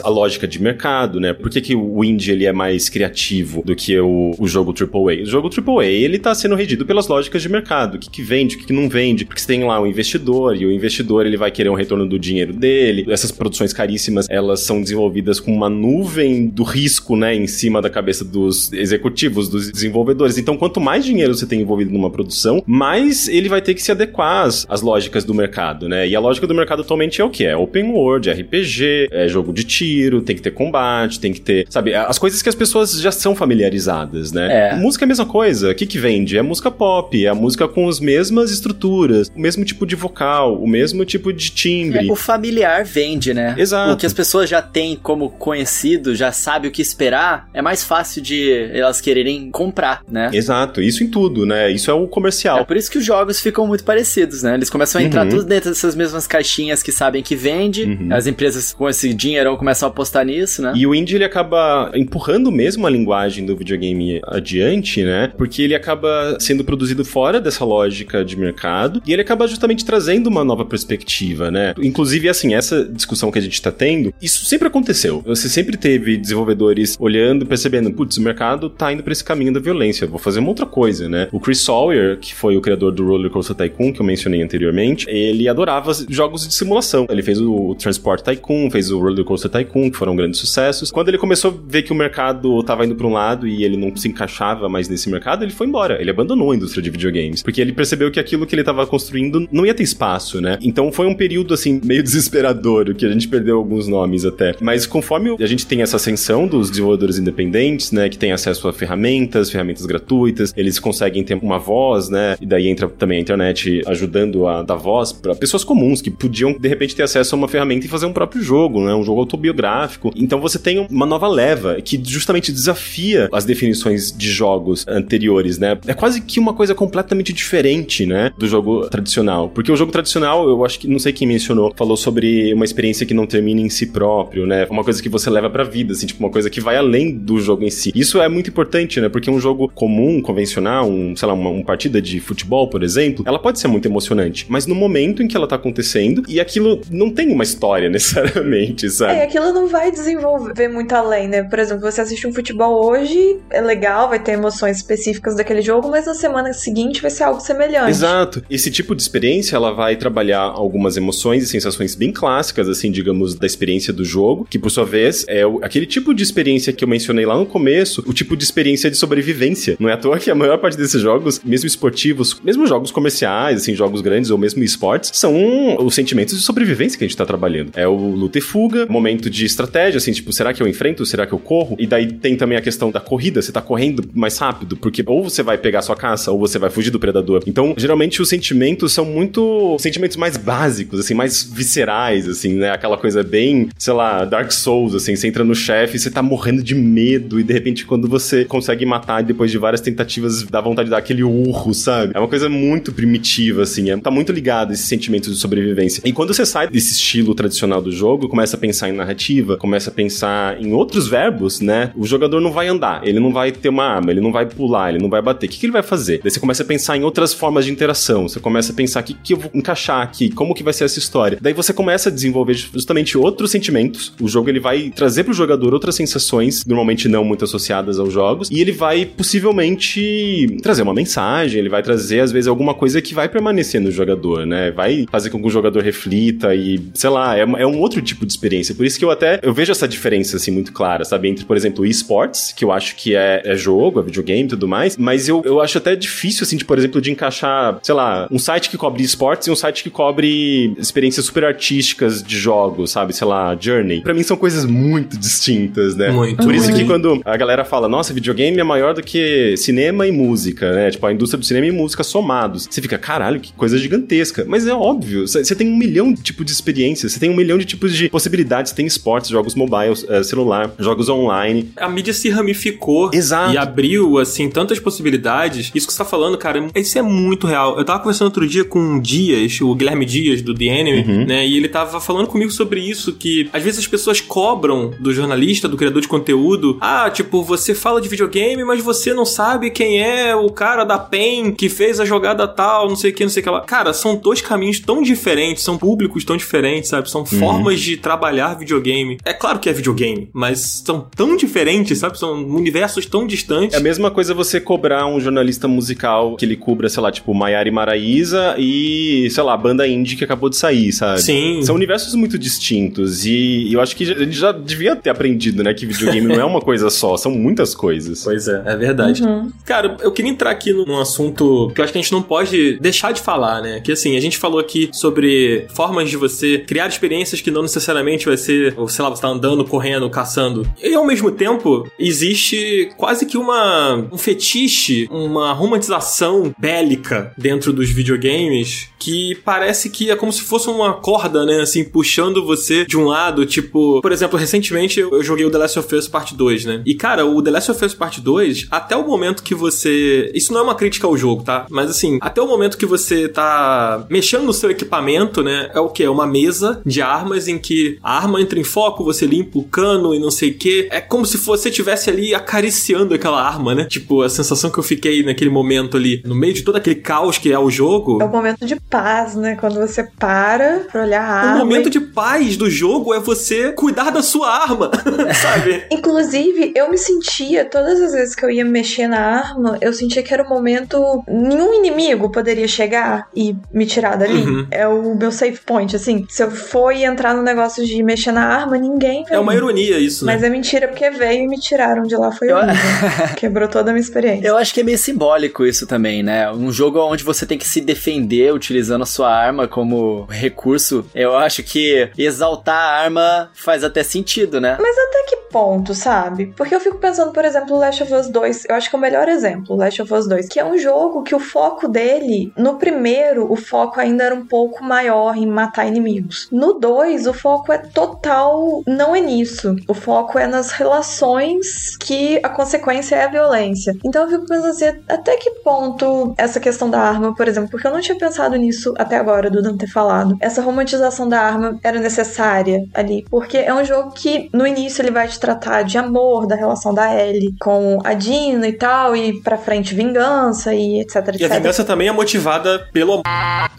à lógica de mercado, né? Por que, que o indie ele é mais criativo do que o, o jogo AAA? O jogo AAA ele tá sendo regido pelas lógicas de mercado, o que, que vende, o que, que não vende, porque você tem lá o investidor e o investidor ele vai querer um retorno do dinheiro dele. Essas produções caríssimas elas são desenvolvidas com uma nuvem do risco, né, em cima da cabeça dos executivos, dos desenvolvedores. Então, quanto mais dinheiro você tem envolvido numa produção, mais ele vai ter que se adequar às, às lógicas do mercado, né? E a lógica do mercado atualmente é o que? É open world, RPG, é jogo de tiro, tem que ter combate, tem que ter, sabe, as coisas que as pessoas já são familiarizadas, né? É. Música é a mesma coisa. O que que vende? É música pop, é a música com as mesmas estruturas, o mesmo tipo de vocal, o mesmo tipo de timbre. É, o familiar vende, né? Exato. O que as pessoas já têm como conhecido, já sabe o que esperar, é mais fácil de elas quererem comprar, né? Exato, isso em tudo, né? Isso é o É comercial. por isso que os jogos ficam muito parecidos, né? Eles começam a entrar Uhum. tudo dentro dessas mesmas caixinhas que sabem que vende. Uhum. As empresas com esse dinheirão começam a apostar nisso, né? E o indie ele acaba empurrando mesmo a linguagem do videogame adiante, né? Porque ele acaba sendo produzido fora dessa lógica de mercado e ele acaba justamente trazendo uma nova perspectiva, né? Inclusive, assim, essa discussão que a gente tá tendo, isso sempre aconteceu. Você sempre teve desenvolvedores olhando, percebendo, putz, o mercado tá indo pra esse caminho da violência, vou fazer uma outra coisa, né? O Chris Sawyer, que foi o criador do Roller Coaster Tycoon, que eu mencionei anteriormente, ele adorava jogos de simulação. Ele fez o Transport Tycoon, fez o Roller Coaster Tycoon, que foram grandes sucessos. Quando ele começou a ver que o mercado tava indo pra um lado e ele não se encaixava mais nesse mercado, ele foi embora. Ele abandonou a indústria de videogames, porque ele percebeu que aquilo que ele tava construindo não ia ter espaço, né? Então foi um período assim [LAUGHS] meio desesperador, que a gente perdeu alguns nomes até. Mas conforme a gente tem essa ascensão dos desenvolvedores independentes, né, que tem acesso a ferramentas, ferramentas gratuitas, eles conseguem ter uma voz, né? E daí entra também a internet ajudando a dar voz para pessoas comuns que podiam de repente ter acesso a uma ferramenta e fazer um próprio jogo, né? Um jogo autobiográfico. Então você tem uma nova leva que justamente desafia as definições de jogos anteriores, né? É quase que uma coisa completamente diferente, né, do jogo tradicional. Porque o jogo tradicional, eu acho que não sei quem mencionou, falou sobre uma experiência que não termina em si próprio, né? Uma coisa que você leva pra vida, assim, tipo uma coisa que vai além do jogo em si. Isso é muito importante, né? Porque um jogo comum, convencional, um, sei lá, uma, uma partida de futebol, por exemplo, ela pode ser muito emocionante, mas no momento em que ela tá acontecendo e aquilo não tem uma história [LAUGHS] necessariamente, sabe? É, aquilo não vai desenvolver muito além, né? Por exemplo, você assiste um futebol hoje, é legal, vai ter emoções específicas daquele jogo, mas na semana seguinte vai ser algo semelhante. Exato. Esse tipo de experiência, ela vai trabalhar algumas emoções e sensações bem clássicas, assim, digamos, da experiência do jogo, que por sua vez é aquele tipo de experiência que eu mencionei lá no começo, o tipo de experiência de sobrevivência. Não é à toa que a maior parte desses jogos, mesmo esportivos, mesmo jogos comerciais, assim, jogos grandes ou mesmo esportes, são os sentimentos de sobrevivência que a gente tá trabalhando. É o luta e fuga, momento de estratégia, assim, tipo, será que eu enfrento? Será que eu corro? E daí tem também a questão da corrida, você tá correndo mais rápido, porque ou você vai pegar sua caça ou você vai fugir do predador. Então, geralmente os sentimentos são muito sentimentos mais básicos, assim, mais viscerais, assim, né? Aquela coisa bem, sei lá, Dark Souls, assim, você entra no chefe, você tá morrendo de medo e de repente quando você consegue matar depois de várias tentativas, dá vontade de dar aquele urro, sabe? É uma coisa muito primitiva, assim, é, tá muito ligado esse sentimento de sobrevivência. E quando você sai desse estilo tradicional do jogo, começa a pensar em narrativa, começa a pensar em outros verbos, né? O jogador não vai andar, ele não vai ter uma arma, ele não vai pular, ele não vai bater. O que, que ele vai fazer? Daí você começa a pensar em outras formas de interação, você começa a pensar o que, que eu vou encaixar aqui, como que vai ser essa história. Daí você começa a desenvolver justamente outros sentimentos. O jogo ele vai trazer pro jogador outras sensações, normalmente não muito associadas aos jogos, e ele vai possivelmente trazer uma mensagem, ele vai trazer às vezes alguma coisa que vai permanecer no jogador, né? Vai fazer com que o jogador reflita e, sei lá, é, é um outro tipo de experiência. Por isso que eu até eu vejo essa diferença assim muito clara, sabe, entre, por exemplo, esports, que eu acho que é, é jogo, é videogame e tudo mais, mas eu, eu acho até difícil assim, de, por exemplo, de encaixar, sei lá, um site que cobre esportes e um site que cobre experiências super artísticas de jogos, sabe, sei lá, Journey. Para mim são coisas muito distintas, né? Muito. Por isso que quando a galera fala, nossa, videogame é maior do que cinema e música, né? Tipo, a indústria do cinema e música somados. Você fica, caralho, que coisa gigantesca. Mas é óbvio, você tem um milhão de tipos de experiências, você tem um milhão de tipos de possibilidades. Tem esportes, jogos mobile, eh, celular, jogos online. A mídia se ramificou Exato. e abriu, assim, tantas possibilidades. Isso que você tá falando, cara, isso é muito real. Eu tava conversando outro dia com o Dias, o Guilherme Dias, do The Enemy, né? E ele tava falando comigo sobre isso, que às vezes as pessoas cobram do jornalista, do criador de conteúdo, ah, tipo, você fala de videogame, mas você não sabe quem é o cara da PEN que fez a jogada tal, não sei o que, não sei o que lá. Cara, são dois caminhos tão diferentes, são públicos tão diferentes, sabe? São formas de trabalhar videogame. É claro que é videogame, mas são tão diferentes, sabe? São universos tão distantes. É a mesma coisa você cobrar um jornalista musical que ele cubra, sei lá, tipo, Maiara e Maraíza e, sei lá, banda indie que acabou de sair, sabe? Sim. São universos muito distintos e eu acho que a gente já devia ter aprendido, né, que videogame não é uma coisa só, são muitas coisas. Pois é, é verdade. Cara, eu queria entrar aqui num assunto que eu acho que a gente não pode deixar de falar, né? Que assim, a gente falou aqui sobre formas de você criar experiências que não necessariamente vai ser, ou, sei lá, você tá andando, correndo, caçando. E ao mesmo tempo, existe quase que uma um fetiche, uma romantização bélica dentro dos videogames que parece que é como se fosse uma corda, né? Assim, puxando você de um lado, tipo, por exemplo, recentemente eu joguei o The Last of Us Part 2, né? E cara, o The Last of Us Part 2, até o momento que você. Isso não é uma crítica ao jogo, tá? Mas assim, até o momento que você tá mexendo no seu equipamento, né? É o que? É uma mesa de armas em que a arma entra em foco, você limpa o cano e não sei o que. É como se você estivesse ali acariciando aquela arma, né? Tipo, a sensação que eu fiquei naquele momento ali, no meio de todo aquele caos que é o jogo. É o momento de paz, né? Quando você para pra olhar a O arma. momento e- de paz do jogo é você cuidar da sua arma, [LAUGHS] sabe? Inclusive, eu me sentia, todas as vezes que eu ia mexer na arma, eu sentia que era o momento. Nenhum inimigo poderia chegar e me tirar dali. Uhum. É o meu safe point, assim. Se eu for entrar no negócio de mexer na arma, ninguém É veio. uma ironia isso, né? Mas é mentira, porque veio e me tiraram de lá. Foi Eu-. [LAUGHS] Quebrou toda a minha experiência. Eu acho que é meio simbólico isso também, né? Um jogo onde você tem que se defender utilizando a sua arma como recurso. Eu acho que exaltar a arma faz até sentido, né? Mas até que ponto, sabe? Porque eu fico pensando, por exemplo, Last of Us 2. Eu acho que é o melhor exemplo, Last of Us 2. Que é um jogo que o foco dele, no primeiro, o foco ainda era um pouco maior em matar inimigos. No 2, o foco é total. Não é nisso. O foco é nas relações que a consequência é a violência. Então eu fico pensando assim, até que ponto essa questão da arma, por exemplo, porque eu não tinha pensado nisso até agora, do Dan ter falado. Essa romantização da arma era necessária ali. Porque é um jogo que no início ele vai te tratar de amor, da relação da Ellie com a Dina e tal, e pra frente vingança e etc, etc. E a vingança também é motivada pelo.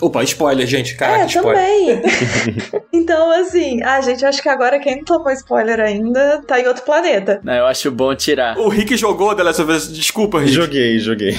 Opa, spoiler, gente. Caraca, É, spoiler. também. [LAUGHS] então, assim, ah, gente, acho que agora quem não tomou spoiler ainda tá em outro planeta. Né, Eu acho bom tirar. O Rick jogou The Last of Us. Desculpa, Rick. Joguei, joguei.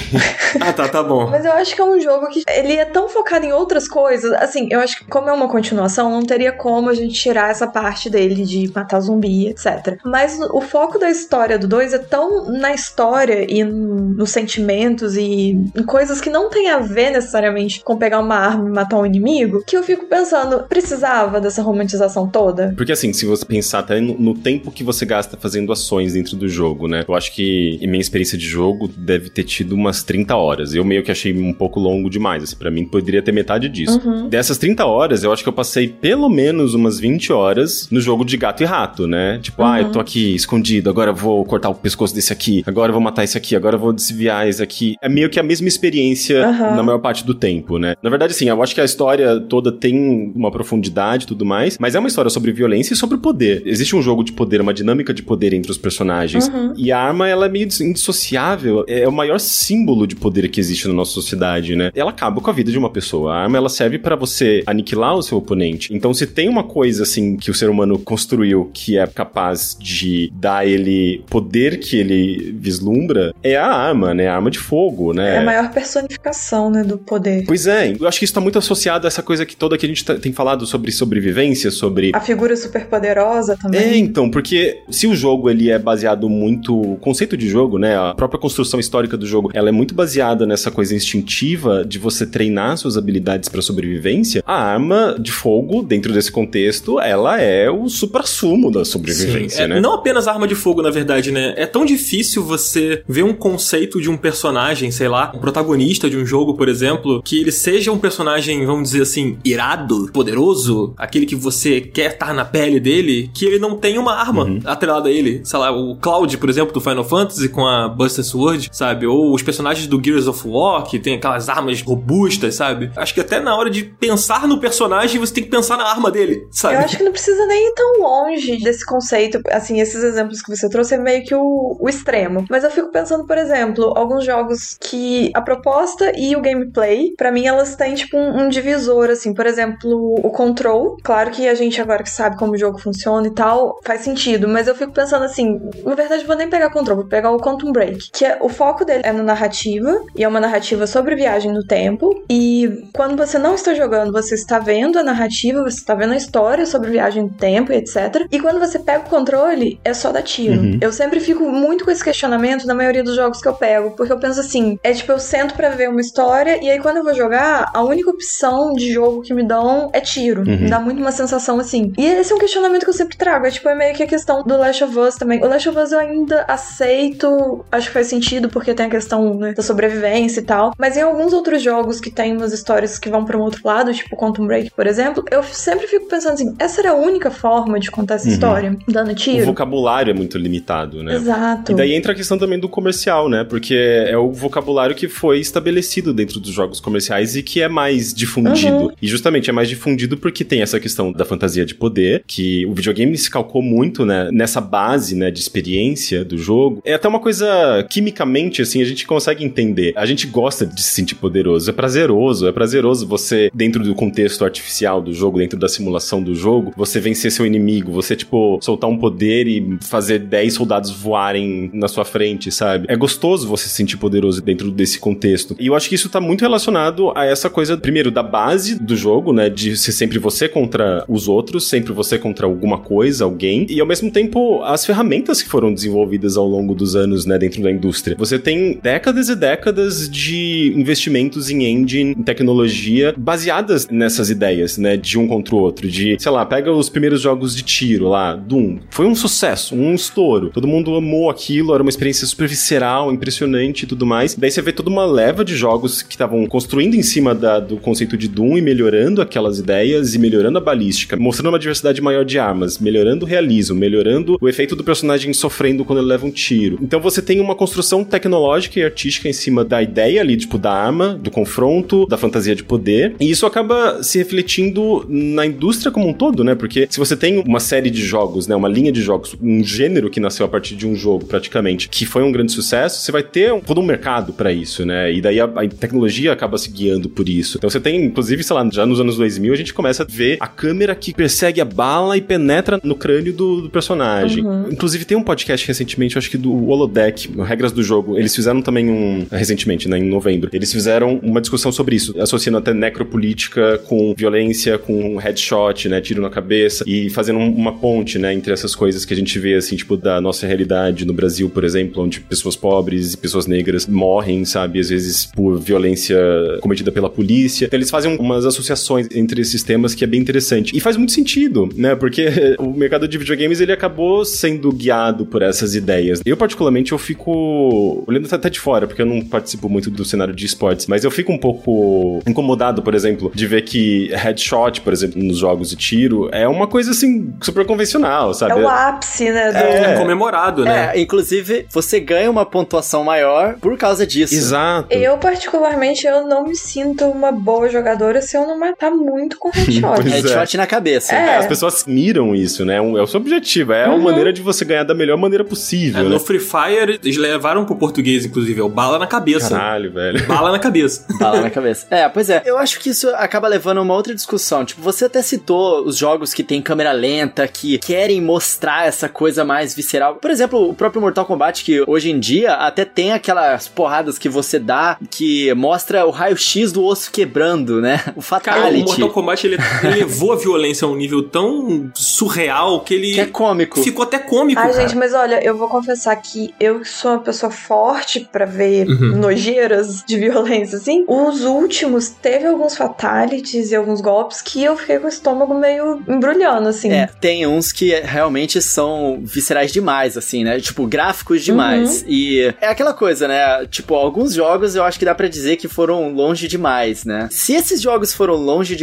Ah, tá, tá bom. Mas eu acho que é um jogo que ele é tão focado em outras coisas. Assim, eu acho que como é uma continuação, não teria como a gente tirar essa parte dele de matar zumbi, etc. mas o foco da história do 2 é tão na história e nos sentimentos e em coisas que não tem a ver necessariamente com pegar uma arma e matar um inimigo, que eu fico pensando, precisava dessa romantização toda? Porque assim, se você pensar até no, no tempo que você gasta fazendo ações dentro do jogo, né? Eu acho que minha experiência de jogo deve ter tido umas 30 horas. Eu meio que achei um pouco longo demais, assim, para mim poderia ter metade disso. Uhum. Dessas 30 horas, eu acho que eu passei pelo menos umas 20 horas no jogo de gato e rato, né? Tipo, uhum. ah, eu tô aqui escondido, agora eu vou cortar o pescoço desse aqui, agora eu vou matar esse aqui, agora eu vou desviar esse aqui. É meio que a mesma experiência uhum. na maior parte do tempo, né? Na verdade, sim, eu acho que a história toda tem uma profundidade e tudo mais, mas é uma história sobre violência e sobre poder. Existe um jogo de poder, uma dinâmica de poder entre os personagens. Uhum. E a arma, ela é meio indissociável. É o maior símbolo de poder que existe na nossa sociedade, né? Ela acaba com a vida de uma pessoa. A arma, ela serve para você aniquilar o seu oponente. Então, se tem uma coisa, assim, que o ser humano construiu que é capaz de dar ele poder que ele vislumbra, é a arma, né? A arma de fogo, né? É a maior personificação, né, do poder. Pois é, eu acho que isso tá muito associado a essa coisa que toda que a gente tá, tem falado sobre sobrevivência, sobre... A figura super poderosa também. É, então, porque se o jogo, ele é baseado muito... O conceito de jogo, né, a própria construção histórica do jogo, ela é muito baseada nessa coisa instintiva de você treinar suas habilidades para sobrevivência, a arma de fogo, dentro desse contexto, ela é o supra-sumo da sobrevivência, é, né? Não apenas arma de fogo, na verdade, né? É tão difícil você ver um conceito de um personagem, sei lá, um protagonista de um jogo, por exemplo, que ele seja um personagem, vamos dizer assim, irado, poderoso, aquele que você quer estar na pele dele, que ele não tem uma arma uhum. atrelada a ele. Sei lá, o Cloud, por exemplo, do Final Fantasy com a Buster Sword, sabe? Ou os personagens do Gears of War, que tem aquelas armas robustas, sabe? Acho que até na hora de pensar no personagem, você tem que pensar na arma dele, sabe? Eu acho que não precisa nem ir tão longe desse conceito. Assim, esses exemplos que você trouxe é meio que o, o extremo. Mas eu fico pensando, por exemplo, alguns jogos que a proposta e o gameplay, para mim, elas têm, tipo, um, um, divisor, assim. Por exemplo, o Control. Claro que a gente agora que sabe como o jogo funciona e tal, faz sentido. Mas eu fico pensando assim, na verdade, vou nem pegar Control, vou pegar o Quantum Break. Que é, o foco dele é na narrativa, e é uma narrativa sobre viagem no tempo. E quando você não está jogando, você está vendo a narrativa, você está vendo a história sobre viagem no tempo e etc. E quando você pega o controle, é só dar tiro. Uhum. Eu sempre fico muito com esse questionamento na maioria dos jogos que eu pego, porque eu penso assim, é tipo, eu sento para ver uma história e aí quando eu vou jogar, a única opção de jogo que me dão é tiro. Uhum. Dá muito uma sensação assim. E esse é um questionamento que eu sempre trago, é tipo, é meio que a questão do Last of Us também. O Last of Us eu ainda aceito, acho que faz sentido porque tem a questão né, da sobrevivência e tal, mas em alguns outros jogos que tem umas histórias que vão para um outro lado, tipo Quantum Break, por exemplo, eu sempre fico pensando assim, essa era a única forma de contar essa uhum. história, dando tiro. O vocabulário é muito limitado, né? Exato. E daí entra a questão também do comercial, né? Porque é o vocabulário que foi estabelecido dentro dos jogos comerciais e que é mais difundido. Uhum. E justamente é mais difundido porque tem essa questão da fantasia de poder, que o videogame se calcou muito, né, nessa base, né, de experiência do jogo. É até uma coisa quimicamente assim, a gente consegue entender. A gente gosta de se sentir poderoso, é prazeroso, é prazeroso você dentro do contexto artificial do jogo, dentro da simulação do jogo, você vencer seu inimigo, você tipo soltar um poder e fazer 10 soldados voarem na sua frente, sabe? É gostoso você se sentir poderoso dentro desse contexto. E eu acho que isso tá muito relacionado a essa coisa, primeiro, da base do jogo, né? De ser sempre você contra os outros, sempre você contra alguma coisa, alguém. E ao mesmo tempo, as ferramentas que foram desenvolvidas ao longo dos anos, né, dentro da indústria. Você tem décadas e décadas de investimentos em engine, em tecnologia, baseadas nessas ideias, né? De um contra o outro. De, sei lá, pega os primeiros jogos de tiro lá, Doom. Foi um sucesso, um estouro. Todo mundo amou aquilo, era uma experiência super visceral, impressionante e tudo mais. Daí você vê toda uma leva de jogos que estavam construindo em cima da, do conceito de Doom e melhorando aquelas ideias e melhorando a balística, mostrando uma diversidade maior de armas, melhorando o realismo, melhorando o efeito do personagem sofrendo quando ele leva um tiro. Então você tem uma construção tecnológica e artística em cima da ideia ali, tipo, da arma, do confronto, da fantasia de poder. E isso acaba se refletindo na indústria como um todo, né? Porque se você tem uma série de jogos, né? Uma linha de jogos, um gênero que nasceu a partir de um jogo, praticamente, que foi um grande sucesso, você vai ter um, todo um mercado para isso, né? E daí a, a, tecnologia acaba se guiando por isso. Então você tem, inclusive, sei lá, já nos anos 2000, a gente começa a ver a câmera que persegue a bala e penetra no crânio do, do personagem. Uhum. Inclusive, tem um podcast recentemente, eu acho que do Holodeck, Regras do Jogo. Eles fizeram também um. Recentemente, né? Em novembro. Eles fizeram uma discussão sobre isso, associando até necropolítica com violência, com headshot, né? Tiro na cabeça e fazendo uma ponte, né? Entre essas coisas. coisas que a gente vê, assim, tipo, da nossa realidade no Brasil, por exemplo, onde pessoas pobres e pessoas negras morrem, sabe, às vezes por violência cometida pela polícia. Então eles fazem umas associações entre esses temas que é bem interessante. E faz muito sentido, né? Porque [LAUGHS] o mercado de videogames ele acabou sendo guiado por essas ideias. Eu, particularmente, eu fico olhando até de fora, porque eu não participo muito do cenário de esportes, mas eu fico um pouco incomodado, por exemplo, de ver que headshot, por exemplo, nos jogos de tiro, é uma coisa assim super convencional, sabe? É o ápice, né? Do... É, comemorado, né? É, inclusive, você ganha uma pontuação maior por causa disso. Exato. Eu, particularmente, eu não me sinto uma boa jogadora se eu não matar muito com [LAUGHS] headshot. Pois é. Headshot na cabeça. É. As pessoas miram isso, né? É o seu objetivo. É uma Uhum. maneira de você ganhar da melhor maneira possível, É, né? no Free Fire, eles levaram pro português, inclusive, é o bala na cabeça. Caralho, velho. Bala na cabeça. [LAUGHS] Bala na cabeça. É, pois é. Eu acho que isso acaba levando a uma outra discussão. Tipo, você até citou os jogos que tem câmera lenta, que querem mostrar essa coisa mais visceral. Por exemplo, o próprio Mortal Kombat, que hoje em dia até tem aquelas porradas que você dá que mostra o raio-x do osso quebrando, né? O Cara, o Fatality. Mortal Kombat ele, ele levou a violência a um nível tão surreal que ele que é cômico. ficou até cômico. Ai, cara. gente, mas olha, eu vou confessar que eu sou uma pessoa forte pra ver Uhum. nojeiras de violência, assim. Os últimos, teve alguns fatalities e alguns golpes que eu fiquei com o estômago meio embrulhando, assim. É, tem uns que realmente são viscerais demais, assim, né? Tipo, gráficos demais. E é aquela coisa, né? Tipo, alguns jogos eu acho que dá pra dizer que foram longe demais, né? Se esses jogos foram longe demais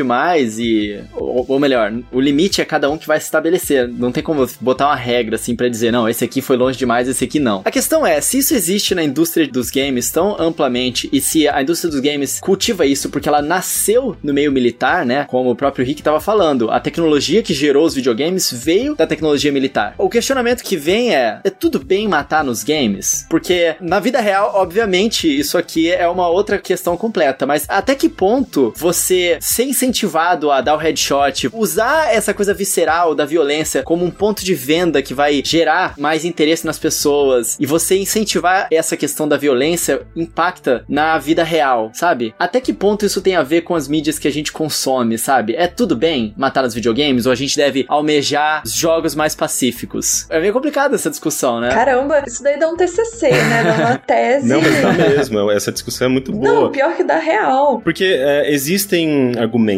e. Ou, ou melhor, o limite é cada um que vai se estabelecer. Não tem como botar uma regra, assim, pra dizer, não, esse aqui foi longe demais, esse aqui não. A questão é, se isso existe na indústria dos games tão amplamente e se a indústria dos games cultiva isso porque ela nasceu no meio militar, né? Como o próprio Rick tava falando, a tecnologia que gerou os videogames veio da tecnologia militar. O questionamento que vem é: é tudo bem matar nos games? Porque na vida real, obviamente, isso aqui é uma outra questão completa, mas até que ponto você ser incentivado a dar o headshot, usar essa coisa visceral da violência como um ponto de venda que vai gerar mais interesse nas pessoas e você incentivar essa questão da violência impacta na vida real, sabe? Até que ponto isso tem a ver com as mídias que a gente consome, sabe? É tudo bem matar nos videogames ou a gente deve almejar jogos mais pacíficos? É meio complicada essa discussão, né? Caramba, isso daí dá um TCC, né? Dá uma [LAUGHS] tese. Não, mas dá mesmo. Essa discussão é muito boa. Não, pior que dá real. Porque é, existem argumentos,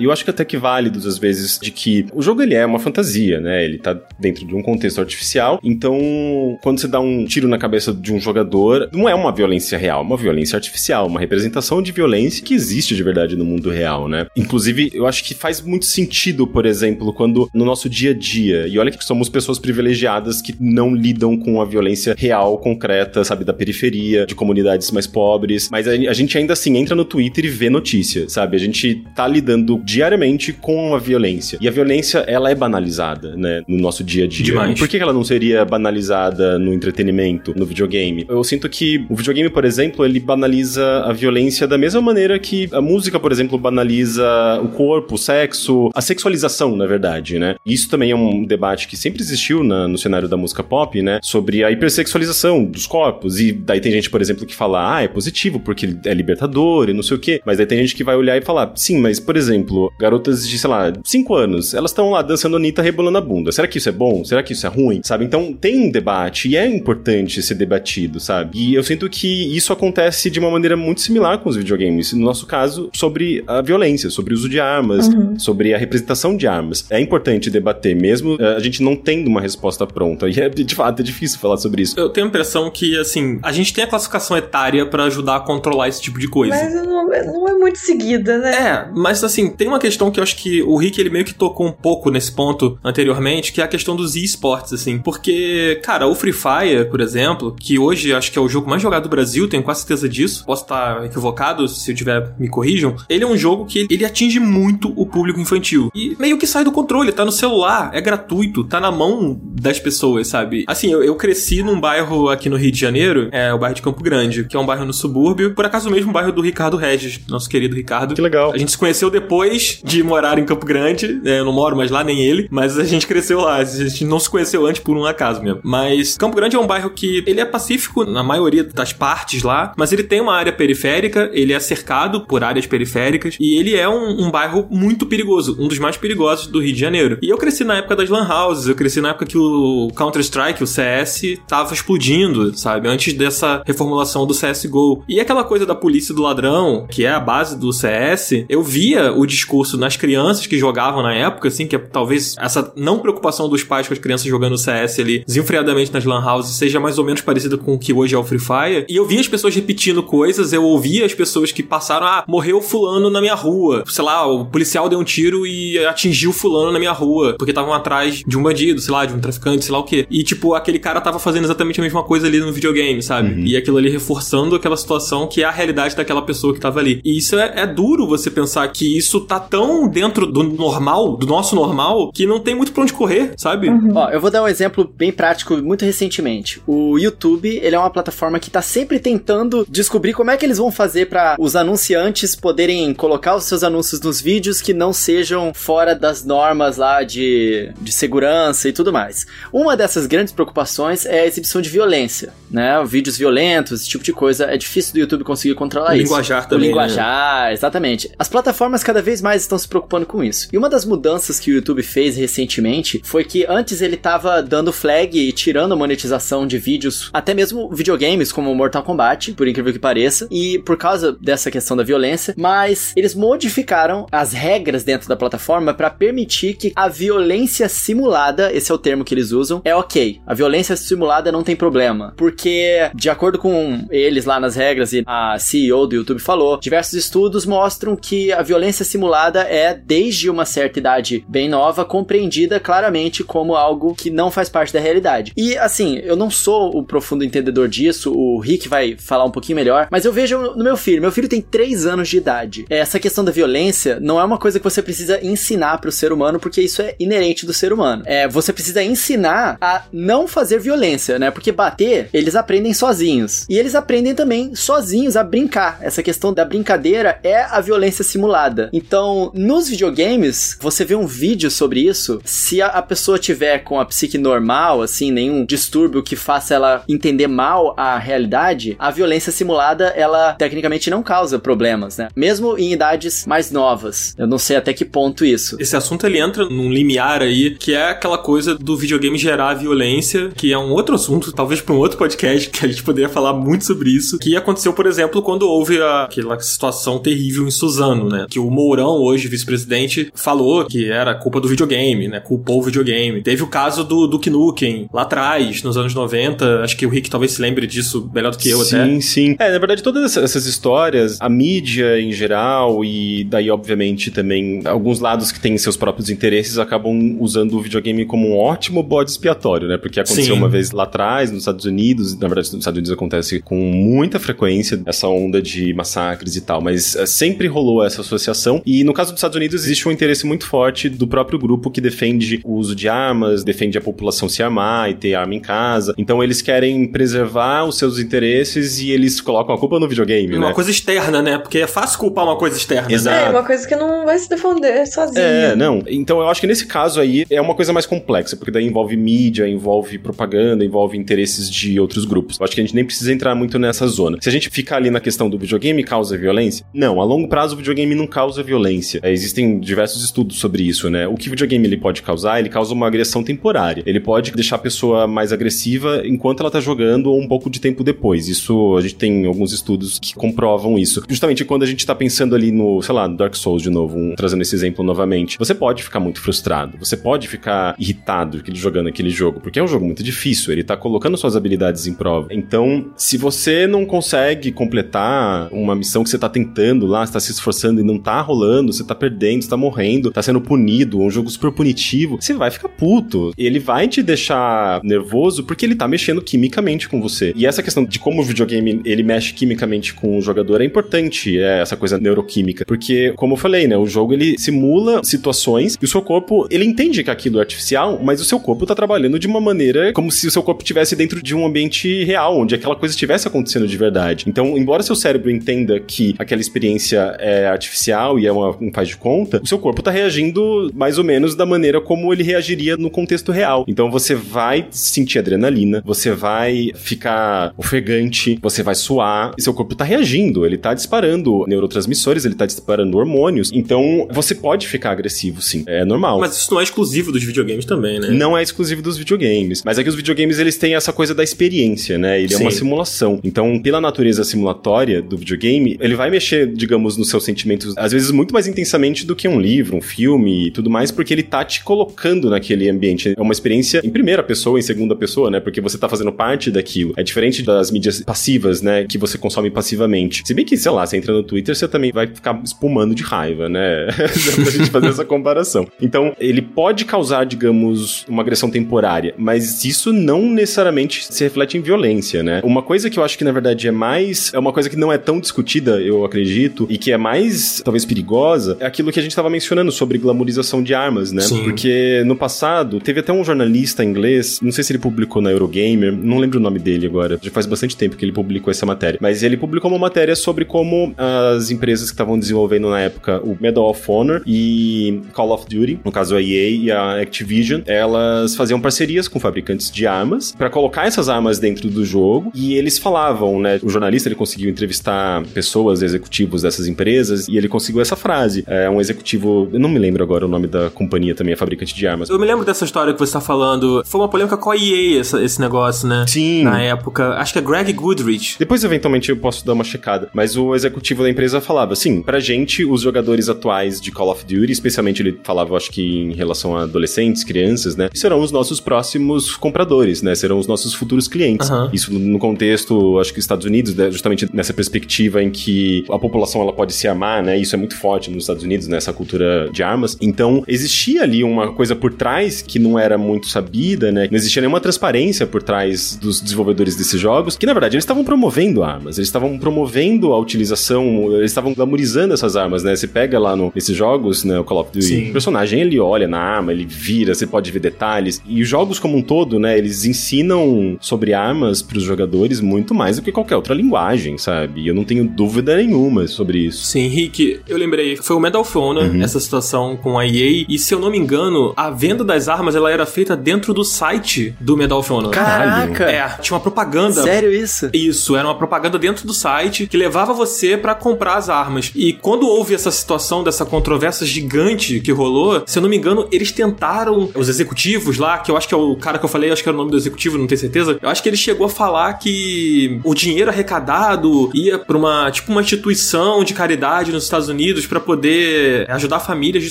e eu acho que até que válidos às vezes, de que o jogo ele é uma fantasia, né? Ele tá dentro de um contexto artificial. Então, quando você dá um tiro na cabeça de um jogador, não é uma violência real, é uma violência artificial, uma representação de violência que existe de verdade no mundo real, né? Inclusive, eu acho que faz muito sentido, por exemplo, quando no nosso dia a dia, e olha que somos pessoas privilegiadas que não lidam com a violência real, concreta, sabe, da periferia, de comunidades mais pobres, mas a, a gente ainda assim entra no Twitter e vê notícia, sabe? A gente tá lidando diariamente com a violência. E a violência, ela é banalizada, né, no nosso dia a dia. Demais. Por que ela não seria banalizada no entretenimento, no videogame? Eu sinto que o videogame, por exemplo, ele banaliza a violência da mesma maneira que a música, por exemplo, banaliza o corpo, o sexo, a sexualização, na verdade, né? Isso também é um debate que sempre existiu na- no cenário da música pop, né? Sobre a hipersexualização dos corpos. E daí tem gente, por exemplo, que fala, ah, é positivo porque é libertador e não sei o quê. Mas daí tem gente que vai olhar e falar, sim, mas, por exemplo, garotas de, sei lá, 5 anos, elas estão lá dançando Anitta rebolando a bunda. Será que isso é bom? Será que isso é ruim? Sabe? Então tem um debate e é importante ser debatido, sabe? E eu sinto que isso acontece de uma maneira muito similar com os videogames. No nosso caso, sobre a violência, sobre o uso de armas, sobre a representação de armas. É importante debater, mesmo eh, a gente não tendo uma resposta pronta. E é, de fato, é difícil falar sobre isso. Eu tenho a impressão que, assim, a gente tem a classificação etária pra ajudar a controlar esse tipo de coisa. Mas não, não é muito seguida, né? É, mas assim, tem uma questão que eu acho que o Rick ele meio que tocou um pouco nesse ponto anteriormente, que é a questão dos esportes, assim. Porque, cara, o Free Fire, por exemplo, que hoje acho que é o jogo mais jogado do Brasil, tenho quase certeza disso. Posso estar equivocado, se eu tiver, me corrijam. Ele é um jogo que ele atinge muito o público infantil. E meio que sai do controle, tá no celular, é gratuito, tá na mão das pessoas, sabe? Assim, eu, eu cresci num bairro aqui no Rio de Janeiro, é o bairro de Campo Grande, que é um bairro no subúrbio, por acaso o mesmo bairro do Ricardo Regis, nosso querido Ricardo. Que legal. A gente se conheceu depois de morar em Campo Grande. né? Eu não moro mais lá, nem ele. Mas a gente cresceu lá. A gente não se conheceu antes por um acaso mesmo. Mas Campo Grande é um bairro que ele é pacífico na maioria das partes lá. Mas ele tem uma área periférica. Ele é cercado por áreas periféricas. E ele é um, um bairro muito perigoso. Um dos mais perigosos do Rio de Janeiro. E eu cresci na época das lan houses. Eu cresci na época que o Counter-Strike, o CS, tava explodindo, sabe? Antes dessa reformulação do CSGO. E aquela coisa da polícia do ladrão, que é a base do CS, eu via o discurso nas crianças que jogavam na época, assim, que é, talvez essa não preocupação dos pais com as crianças jogando CS ali desenfreadamente nas lan houses seja mais ou menos parecida com o que hoje é o Free Fire. E eu via as pessoas repetindo coisas, eu ouvia as pessoas que passaram, ah, morreu fulano na minha rua. Sei lá, o policial deu um tiro e atingiu fulano na minha rua, porque estavam atrás de um bandido, sei lá, de um traficante, sei lá o quê. E, tipo, aquele cara tava fazendo exatamente a mesma coisa ali no videogame, sabe? Uhum. E aquilo ali reforçando aquela situação que é a realidade daquela pessoa que tava ali. E isso é, é duro você pensar que isso tá tão dentro do normal, do nosso normal, que não tem muito pra onde correr, sabe? Uhum. Ó, eu vou dar um exemplo bem prático, muito recentemente. O YouTube, ele é uma plataforma que tá sempre tentando descobrir como é que eles vão fazer para os anunciantes poderem colocar os seus anúncios nos vídeos que não sejam fora das normas lá de, de segurança e tudo mais. Uma dessas grandes preocupações é a exibição de violência, né? Vídeos violentos, esse tipo de coisa. É difícil do YouTube conseguir controlar o isso. Linguajar também. O linguajar, né? exatamente. As plataformas cada vez mais estão se preocupando com isso. E uma das mudanças que o YouTube fez recentemente foi que antes ele estava dando flag e tirando a monetização de vídeos, até mesmo videogames como Mortal Kombat, por incrível que pareça, e por causa dessa questão da violência, mas eles modificaram as regras dentro da plataforma para permitir que a violência simulada, esse é o termo que eles usam, é ok. A violência simulada não tem problema, porque de acordo com eles lá nas regras e a CEO do YouTube falou, diversos estudos mostram que a violência simulada é desde uma certa idade bem nova compreendida claramente como algo que não faz parte da realidade. E assim, eu não sou o profundo entendedor disso, o Rick vai falar um pouquinho melhor, mas eu vejo no meu filho, meu filho tem 3 anos de idade. Essa questão da violência não é uma coisa que você precisa ensinar para o ser humano, porque isso é inerente do ser humano. É, você precisa ensinar a não fazer violência, né? Porque bater, eles aprendem sozinhos. E eles aprendem também sozinhos a brincar. Essa questão da brincadeira é a violência simulada. Então, nos videogames, você vê um vídeo sobre isso, se a, a pessoa tiver com a psique normal, assim, nenhum distúrbio que faça ela entender mal a realidade, a violência simulada, ela tecnicamente não causa problemas, né? Mesmo em idades mais novas. Eu não sei até que ponto isso. Esse assunto ele entra num limiar aí, que é aquela coisa do videogame gerar violência, que é um outro assunto, talvez para um outro podcast, [LAUGHS] que a gente poderia falar muito sobre isso, que aconteceu, por exemplo, quando houve a, aquela situação terrível em Suzano, né? Que o Mourão, hoje vice-presidente, falou que era culpa do videogame, né? Culpou o videogame. Teve o caso do Duke Nukem, lá atrás, nos anos 90, acho que o Rick talvez se lembre disso melhor do que eu sim, até. Sim, sim. É, na verdade, todas essas histórias, a mídia em geral e daí, obviamente, também alguns lados que têm seus próprios interesses acabam usando o videogame como um ótimo bode expiatório, né? Porque aconteceu sim. uma vez lá atrás, nos Estados Unidos, na verdade, nos Estados Unidos acontece com muita frequência essa onda de massacres e tal, mas uh, sempre rolou essa associação. E no caso dos Estados Unidos, existe um interesse muito forte do próprio grupo que defende o uso de armas, defende a população se armar e ter arma em casa. Então eles querem preservar os seus interesses e eles colocam a culpa no videogame, uma né? coisa externa, né? Porque é fácil culpar uma coisa externa. Exato. É, uma coisa que não vai se defender sozinho. É, não. Então eu acho que nesse caso aí é uma coisa mais complexa, porque daí envolve mídia, envolve propaganda, envolve interesses de outros grupos. Eu acho que a gente nem precisa entrar muito nessa zona. Se a gente ficar ali na questão do videogame causa violência, não, a longo prazo o videogame não causa violência. É, existem diversos estudos sobre isso, né? O que o videogame ele pode causar, ele causa uma agressão temporária. Ele pode deixar a pessoa mais agressiva enquanto ela tá jogando ou um pouco de tempo depois. Isso a gente tem alguns estudos que comprovam isso. Justamente quando a gente tá pensando ali no, sei lá, Dark Souls de novo, um, trazendo esse exemplo novamente. Você pode ficar muito frustrado, você pode ficar irritado jogando aquele jogo, porque é um jogo muito difícil, ele tá colocando suas habilidades em prova. Então, se você não consegue completar uma missão que você tá tentando lá, você tá se esforçando e não tá rolando, você tá perdendo, você tá morrendo, tá sendo punido, um jogo super punitivo, você vai ficar puto. Ele vai te deixar nervoso porque ele tá mexendo quimicamente com você. E essa questão de como o videogame ele mexe quimicamente com o jogador é importante, é essa coisa neuroquímica, porque como eu falei, né, o jogo ele simula situações e o seu corpo, ele entende que aquilo é artificial, mas o seu corpo tá trabalhando de uma maneira como se o seu corpo estivesse dentro de um ambiente real, onde aquela coisa estivesse acontecendo de verdade. Então, embora seu cérebro entenda que aquela experiência é artificial e é uma, um faz de conta, o seu corpo tá reagindo mais ou menos da maneira como ele reagiria no contexto real. Então, você vai sentir adrenalina, você vai ficar ofegante, você vai suar, e seu corpo tá reagindo, ele tá disparando neurotransmissores, ele tá disparando hormônios. Então, você pode ficar agressivo, sim. É normal. Mas isso não é exclusivo dos videogames também, né? Não é exclusivo dos videogames. Mas é que os videogames, eles têm essa coisa da experiência, né? Ele Sim. é uma simulação. Então, pela natureza simulatória do videogame, ele vai mexer, digamos, nos seus sentimentos, às vezes muito mais intensamente do que um livro, um filme e tudo mais, porque ele tá te colocando naquele ambiente. É uma experiência em primeira pessoa, em segunda pessoa, né? Porque você tá fazendo parte daquilo. É diferente das mídias passivas, né? Que você consome passivamente. Se bem que, sei lá, você entra no Twitter, você também vai ficar espumando de raiva, né? [LAUGHS] pra gente fazer essa comparação. Então, ele pode causar, digamos, uma agressão temporária, mas isso não necessariamente se reflete em violência, né? Uma coisa que eu acho que, na verdade, é mais. É uma coisa que não é tão discutida, eu acredito, e que é mais, talvez, perigosa, é aquilo que a gente estava mencionando sobre glamorização de armas, né? Sim. Porque no passado, teve até um jornalista inglês, não sei se ele publicou na Eurogamer, não lembro o nome dele agora, já faz bastante tempo que ele publicou essa matéria, mas ele publicou uma matéria sobre como as empresas que estavam desenvolvendo na época o Medal of Honor e Call of Duty, no caso a EA e a Activision, elas faziam parcerias com fabricantes de armas para colocar essas armas dentro do jogo e eles falavam, né? O jornalista ele conseguiu entrevistar pessoas, executivos dessas empresas e ele conseguiu essa frase. É um executivo, eu não me lembro agora o nome da companhia também, é fabricante de armas. Eu me lembro dessa história que você tá falando. Foi uma polêmica com a EA essa, esse negócio, né? Sim. Na época. Acho que é Greg Goodrich. Depois, eventualmente, eu posso dar uma checada. Mas o executivo da empresa falava assim: pra gente, os jogadores atuais de Call of Duty, especialmente ele falava, acho que em relação a adolescentes, crianças, né? Serão os nossos próximos compradores, né? Serão os nossos futuros clientes. Uhum. Isso no contexto, acho que Estados Unidos, né? justamente nessa perspectiva em que a população ela pode se amar, né? Isso é muito forte nos Estados Unidos, nessa cultura de armas. Então, existia ali uma coisa por trás que não era muito sabida, né? Não existia nenhuma transparência por trás dos desenvolvedores desses jogos, que na verdade eles estavam promovendo armas, eles estavam promovendo a utilização, eles estavam glamorizando essas armas, né? Você pega lá no, nesses jogos, né? O Call of Duty, Sim. o personagem ele olha na arma, ele vira, você pode ver detalhes. E os jogos como um todo, né? Eles ensinam sobre armas para os jogadores muito mais do que qualquer outra linguagem, sabe? E eu não tenho dúvida nenhuma sobre isso. Sim, Rick, eu lembrei, foi o Medal of Honor, uhum. essa situação com a EA, e se eu não me engano, a venda das armas ela era feita dentro do site do Medal of Honor. Caraca! É, tinha uma propaganda. Sério isso? Isso, era uma propaganda dentro do site que levava você para comprar as armas. E quando houve essa situação dessa controvérsia gigante que rolou, se eu não me engano, eles tentaram, os executivos lá, que eu acho que é o cara que eu falei, acho que era o nome do executivo, não tenho certeza. Eu acho que ele chegou a falar que o dinheiro arrecadado ia para uma, tipo, uma instituição de caridade nos Estados Unidos para poder ajudar famílias de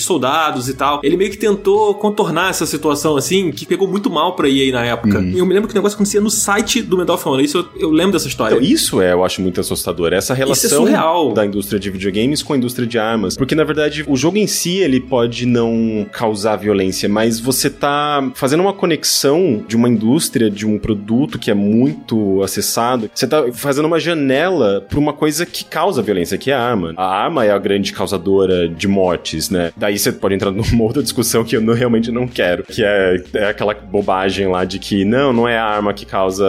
soldados e tal. Ele meio que tentou contornar essa situação assim, que pegou muito mal pra EA na época. Uhum. Eu me lembro que o negócio acontecia no site do Medal of Honor. Isso eu, eu lembro dessa história. Então, isso é, eu acho muito assustador. Essa é relação é da indústria de videogames com a indústria de armas. Porque, na verdade, o jogo em si, ele pode não causar violência, mas você tá fazendo uma conexão de uma indústria, de um produto que é muito acessado. Você tá fazendo uma janela pra uma coisa que causa violência, que é a arma. A arma é a grande causadora de mortes, né? Daí você pode entrar numa [LAUGHS] outra discussão que eu não, realmente não quero, que é, é aquela bobagem lá de que não, não é a arma que causa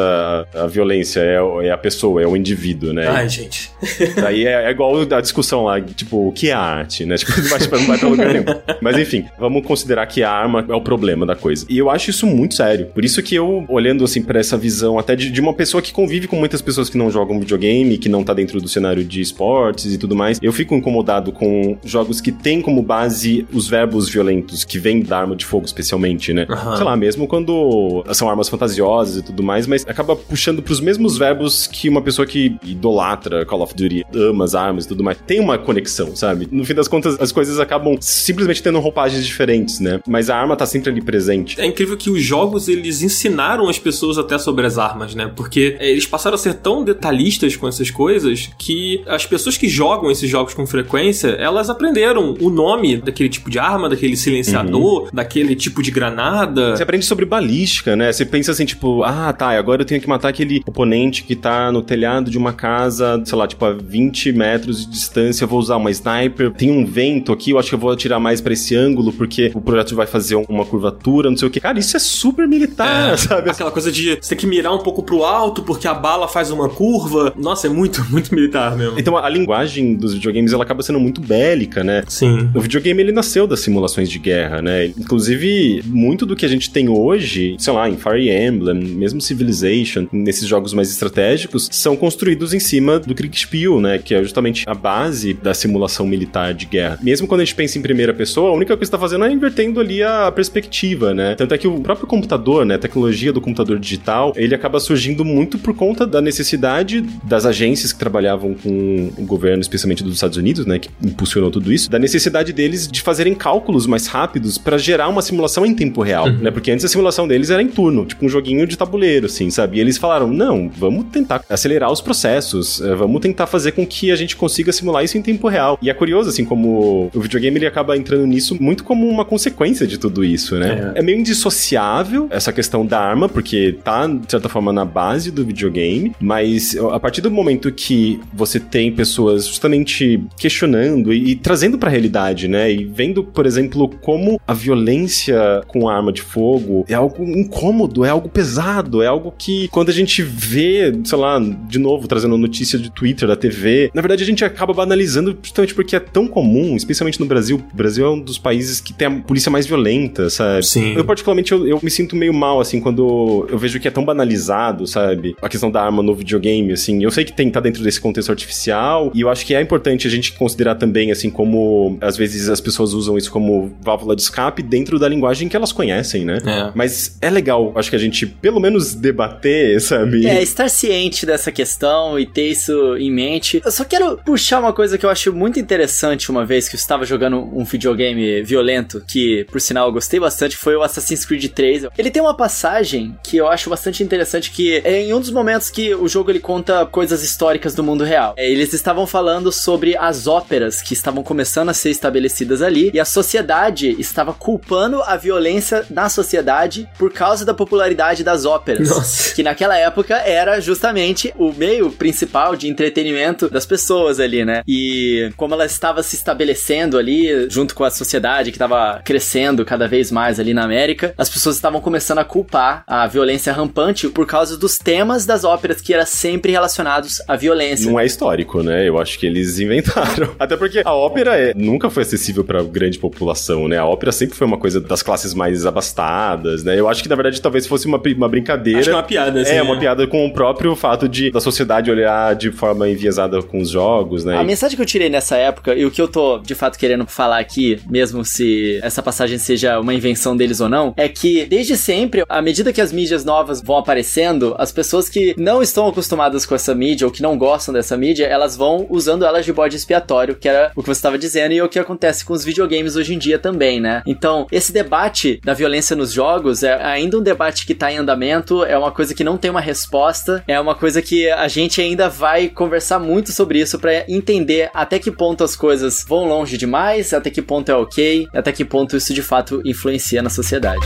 a, violência, é, é, a pessoa, é o indivíduo, né? Ai, gente. [LAUGHS] Daí é, é, igual a discussão lá, tipo, o que é arte, né? Tipo, não [LAUGHS] vai, não vai pra lugar nenhum. Mas enfim, vamos considerar que a arma é o problema da coisa. E eu acho isso muito sério. Por isso que eu, olhando assim para essa visão até de, de, uma pessoa que convive com muitas pessoas que não jogam videogame, que não tá dentro do cenário de esportes e tudo mais, eu fico incomodado com jogos que têm como base os verbos violentos que vêm da arma de fogo, especialmente, né? Uhum. Sei lá, mesmo quando são armas fantasiosas e tudo mais, mas acaba puxando pros mesmos verbos que uma pessoa que idolatra Call of Duty, ama as armas e tudo mais, tem uma conexão, sabe? No fim das contas, as coisas acabam simplesmente tendo roupagens diferentes, né? Mas a arma tá sempre ali presente. É incrível que os jogos, eles ensinaram as pessoas até sobre as armas, né? Porque é, eles passaram a ser tão detalhistas com essas coisas que as pessoas que jogam esses jogos com frequência, elas aprenderam o nome daquele tipo de arma, daquele silenciador, uhum. daquele tipo de granada. Você aprende sobre balística, né? Você pensa assim, tipo, ah, tá, agora eu tenho que matar aquele oponente que tá no telhado de uma casa, sei lá, tipo, a 20 metros de distância, eu vou usar uma sniper, tem um vento aqui, eu acho que eu vou atirar mais para esse ângulo, porque o projeto vai fazer uma curvatura, não sei o que. Cara, isso é super militar, é, [LAUGHS] sabe? Aquela coisa de você ter que mirar um pouco pro alto, porque a bala faz uma curva. Nossa, é muito, [LAUGHS] muito militar mesmo. Então a linguagem dos videogames, ela acaba sendo muito bélica, né? Sim. O videogame, ele nasceu das simulações de guerra, né? Inclusive, muito do que a gente tem hoje, sei lá, em Fire Emblem, mesmo Civilization, nesses jogos mais estratégicos, são construídos em cima do Kriegspiel, né? Que é justamente a base da simulação militar de guerra. Mesmo quando a gente pensa em primeira pessoa, a única coisa que está fazendo é invertendo ali a perspectiva perspectiva, né? Tanto é que o próprio computador, né, a tecnologia do computador digital, ele acaba surgindo muito por conta da necessidade das agências que trabalhavam com o governo, especialmente dos Estados Unidos, né, que impulsionou tudo isso, da necessidade deles de fazerem cálculos mais rápidos para gerar uma simulação em tempo real, uhum. né? Porque antes a simulação deles era em turno, tipo um joguinho de tabuleiro, assim, sabe? E eles falaram: "Não, vamos tentar acelerar os processos, eh, vamos tentar fazer com que a gente consiga simular isso em tempo real". E é curioso assim como o videogame ele acaba entrando nisso muito como uma consequência de tudo isso, né? É, é meio indissociável essa questão da arma, porque tá de certa forma na base do videogame, mas a partir do momento que você tem pessoas justamente questionando e, e trazendo para a realidade, né? E vendo, por exemplo, como a violência com arma de fogo é algo incômodo, é algo pesado, é algo que quando a gente vê, sei lá, de novo trazendo notícia de Twitter, da TV, na verdade a gente acaba banalizando justamente porque é tão comum, especialmente no Brasil. O Brasil é um dos países que tem a polícia mais violenta, sabe? Sim. Eu particularmente eu, eu me sinto meio mal assim quando eu vejo que é tão banalizado, sabe? A questão da arma no videogame, assim. Eu sei que tem que tá dentro desse contexto artificial e eu acho que é importante a gente considerar também assim como às vezes as pessoas usam isso como válvula de escape dentro da linguagem que elas conhecem, né? É. Mas é legal, acho que a gente pelo menos debater, [LAUGHS] sabe? É, estar ciente dessa questão e ter isso em mente. Eu só quero puxar uma coisa que eu acho muito interessante uma vez que eu estava jogando um videogame violento, que por sinal eu gostei bastante, foi o Assassin's Creed 3. Ele tem uma passagem que eu acho bastante interessante que é em um dos momentos que o jogo ele conta coisas históricas do mundo real. É, eles estavam falando sobre as óperas que estavam começando a ser estabelecidas ali e a sociedade estava culpando a violência na sociedade por causa da popularidade das óperas. Nossa. Que naquela época era justamente o meio principal de entretenimento das pessoas ali, né? E como ela estava se estabelecendo ali junto com a sociedade que estava crescendo cada vez mais ali na América, as pessoas estavam começando a culpar a violência rampante por causa dos temas das óperas que eram sempre relacionados à violência. Não é histórico, né? Eu acho que eles inventaram. Até porque a ópera é, nunca foi acessível para grande população, né? A ópera sempre foi uma coisa das classes mais abastadas, né? Eu acho que na verdade talvez fosse uma, uma brincadeira. Acho que é uma piada, assim. É, uma piada com o próprio fato de da sociedade olhar de forma enviesada com os jogos, né? A mensagem que eu tirei nessa época e o que eu tô de fato querendo falar aqui, mesmo se essa passagem seja uma invenção deles ou não, é que desde sempre, à medida que as mídias novas vão aparecendo, as pessoas que não estão acostumadas com essa mídia ou que não gostam dessa mídia, elas vão usando elas de bode expiatório, que era o que você estava dizendo e é o que acontece com os videogames hoje em dia também, né? Então, esse debate da violência nos jogos é ainda um debate que tá em andamento, é uma coisa que não tem uma resposta, é uma coisa que a gente ainda vai conversar muito sobre isso para entender até que ponto as coisas vão longe demais, até que ponto é ok, até que ponto isso de fato influencia na sociedade.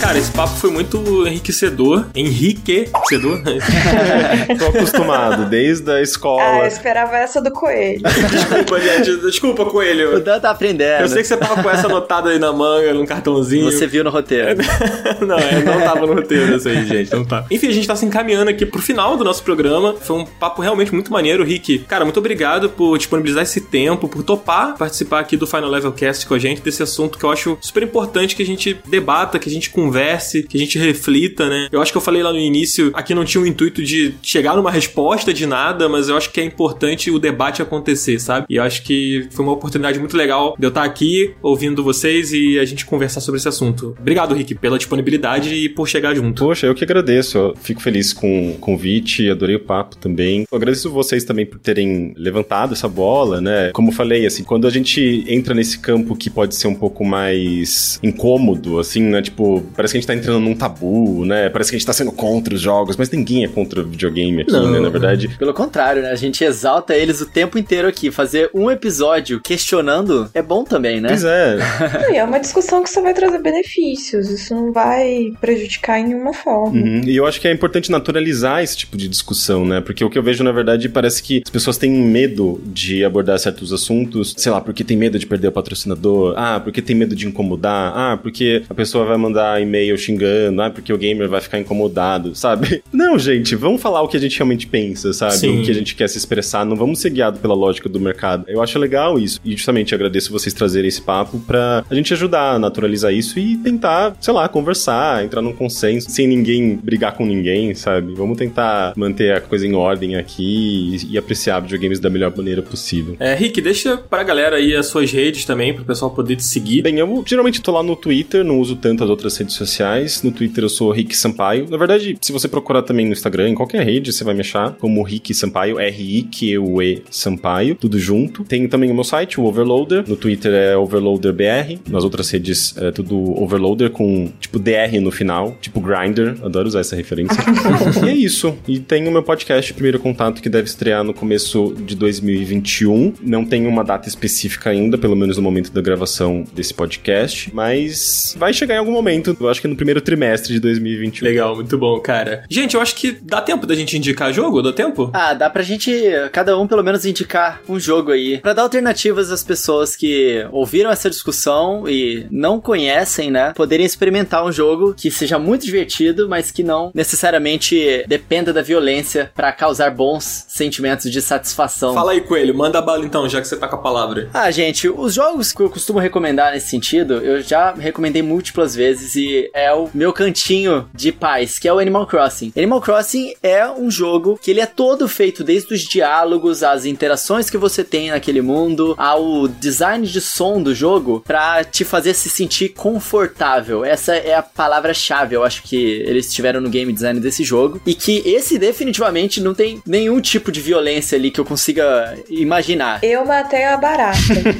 Cara, esse papo foi muito enriquecedor. Enriquecedor? [LAUGHS] Tô acostumado, desde a escola. Ah, eu esperava essa do coelho. desculpa, gente. Desculpa, coelho. O Dan tá aprendendo. Eu sei que você tava com essa anotada aí na manga, num cartãozinho. Você viu no roteiro. [LAUGHS] não, é, não tava no roteiro isso aí, gente. Não tá. Enfim, a gente tá se encaminhando aqui pro final do nosso programa. Foi um papo realmente muito maneiro, Rick. Cara, muito obrigado por disponibilizar esse tempo, por topar participar aqui do Final Level Cast com a gente, desse assunto que eu acho super importante que a gente debata, que a gente converse converse, que a gente reflita, né? Eu acho que eu falei lá no início, aqui não tinha o intuito de chegar numa resposta de nada, mas eu acho que é importante o debate acontecer, sabe? E eu acho que foi uma oportunidade muito legal de eu estar aqui ouvindo vocês e a gente conversar sobre esse assunto. Obrigado, Rick, pela disponibilidade e por chegar junto. Poxa, eu que agradeço. Eu fico feliz com o convite, adorei o papo também. Eu agradeço vocês também por terem levantado essa bola, né? Como eu falei, assim, quando a gente entra nesse campo que pode ser um pouco mais incômodo, assim, né? Tipo, parece que a gente tá entrando num tabu, né? Parece que a gente tá sendo contra os jogos, mas ninguém é contra o videogame aqui, não, né? Na verdade. Pelo contrário, né? A gente exalta eles o tempo inteiro aqui. Fazer um episódio questionando é bom também, né? Pois é. [LAUGHS] e é uma discussão que só vai trazer benefícios. Isso não vai prejudicar em nenhuma forma. Uhum. E eu acho que é importante naturalizar esse tipo de discussão, né? Porque o que eu vejo, na verdade, parece que as pessoas têm medo de abordar certos assuntos, sei lá, porque tem medo de perder o patrocinador, ah, porque tem medo de incomodar, ah, porque a pessoa vai mandar e e-mail xingando, ah, porque o gamer vai ficar incomodado, sabe? [LAUGHS] Não, gente, vamos falar o que a gente realmente pensa, sabe? Sim. O que a gente quer se expressar, não vamos ser guiados pela lógica do mercado. Eu acho legal isso. E justamente agradeço vocês trazerem esse papo pra a gente ajudar a naturalizar isso e tentar, sei lá, conversar, entrar num consenso, sem ninguém brigar com ninguém, sabe? Vamos tentar manter a coisa em ordem aqui e, e apreciar videogames da melhor maneira possível. É, Rick, deixa pra galera aí as suas redes também, pro pessoal poder te seguir. Bem, eu geralmente tô lá no Twitter, não uso tanto as outras redes sociais. No Twitter eu sou Rick Sampaio. Na verdade, se você procurar também no Instagram, em qualquer rede, você vai me achar como Rick Sampaio, R-I-Q-U-E Sampaio, tudo junto. Tem também o meu site, o Overloader. No Twitter é OverloaderBR. Nas outras redes é tudo Overloader com tipo DR no final, tipo Grinder. Adoro usar essa referência. [LAUGHS] e é isso. E tem o meu podcast, Primeiro Contato, que deve estrear no começo de 2021. Não tem uma data específica ainda, pelo menos no momento da gravação desse podcast, mas vai chegar em algum momento. Eu acho que no primeiro trimestre de 2021. Legal, muito bom, cara. Gente, eu acho que dá tempo da gente indicar jogo? Dá tempo? Ah, dá pra gente, cada um pelo menos, indicar um jogo aí. Pra dar alternativas às pessoas que ouviram essa discussão e não conhecem, né? Poderem experimentar um jogo que seja muito divertido, mas que não necessariamente dependa da violência pra causar bons sentimentos de satisfação. Fala aí, Coelho, manda bala então, já que você tá com a palavra. Ah, gente, os jogos que eu costumo recomendar nesse sentido, eu já recomendei múltiplas vezes e é o meu cantinho de paz, que é o Animal Crossing. Animal Crossing é um jogo que ele é todo feito desde os diálogos, as interações que você tem naquele mundo, ao design de som do jogo, pra te fazer se sentir confortável. Essa é a palavra-chave, eu acho que eles tiveram no game design desse jogo. E que esse definitivamente não tem nenhum tipo de violência ali que eu consiga imaginar. Eu matei a barata.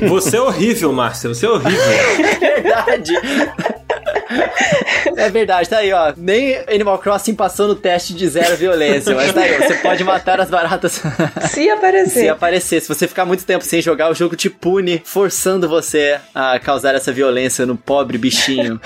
Você é horrível, Márcia, você é horrível. [LAUGHS] verdade. É verdade, tá aí, ó. Nem Animal Crossing passou no teste de zero violência, mas tá aí, ó. Você pode matar as baratas Se aparecer. se aparecer. Se você ficar muito tempo sem jogar, o jogo te pune, forçando você a causar essa violência no pobre bichinho.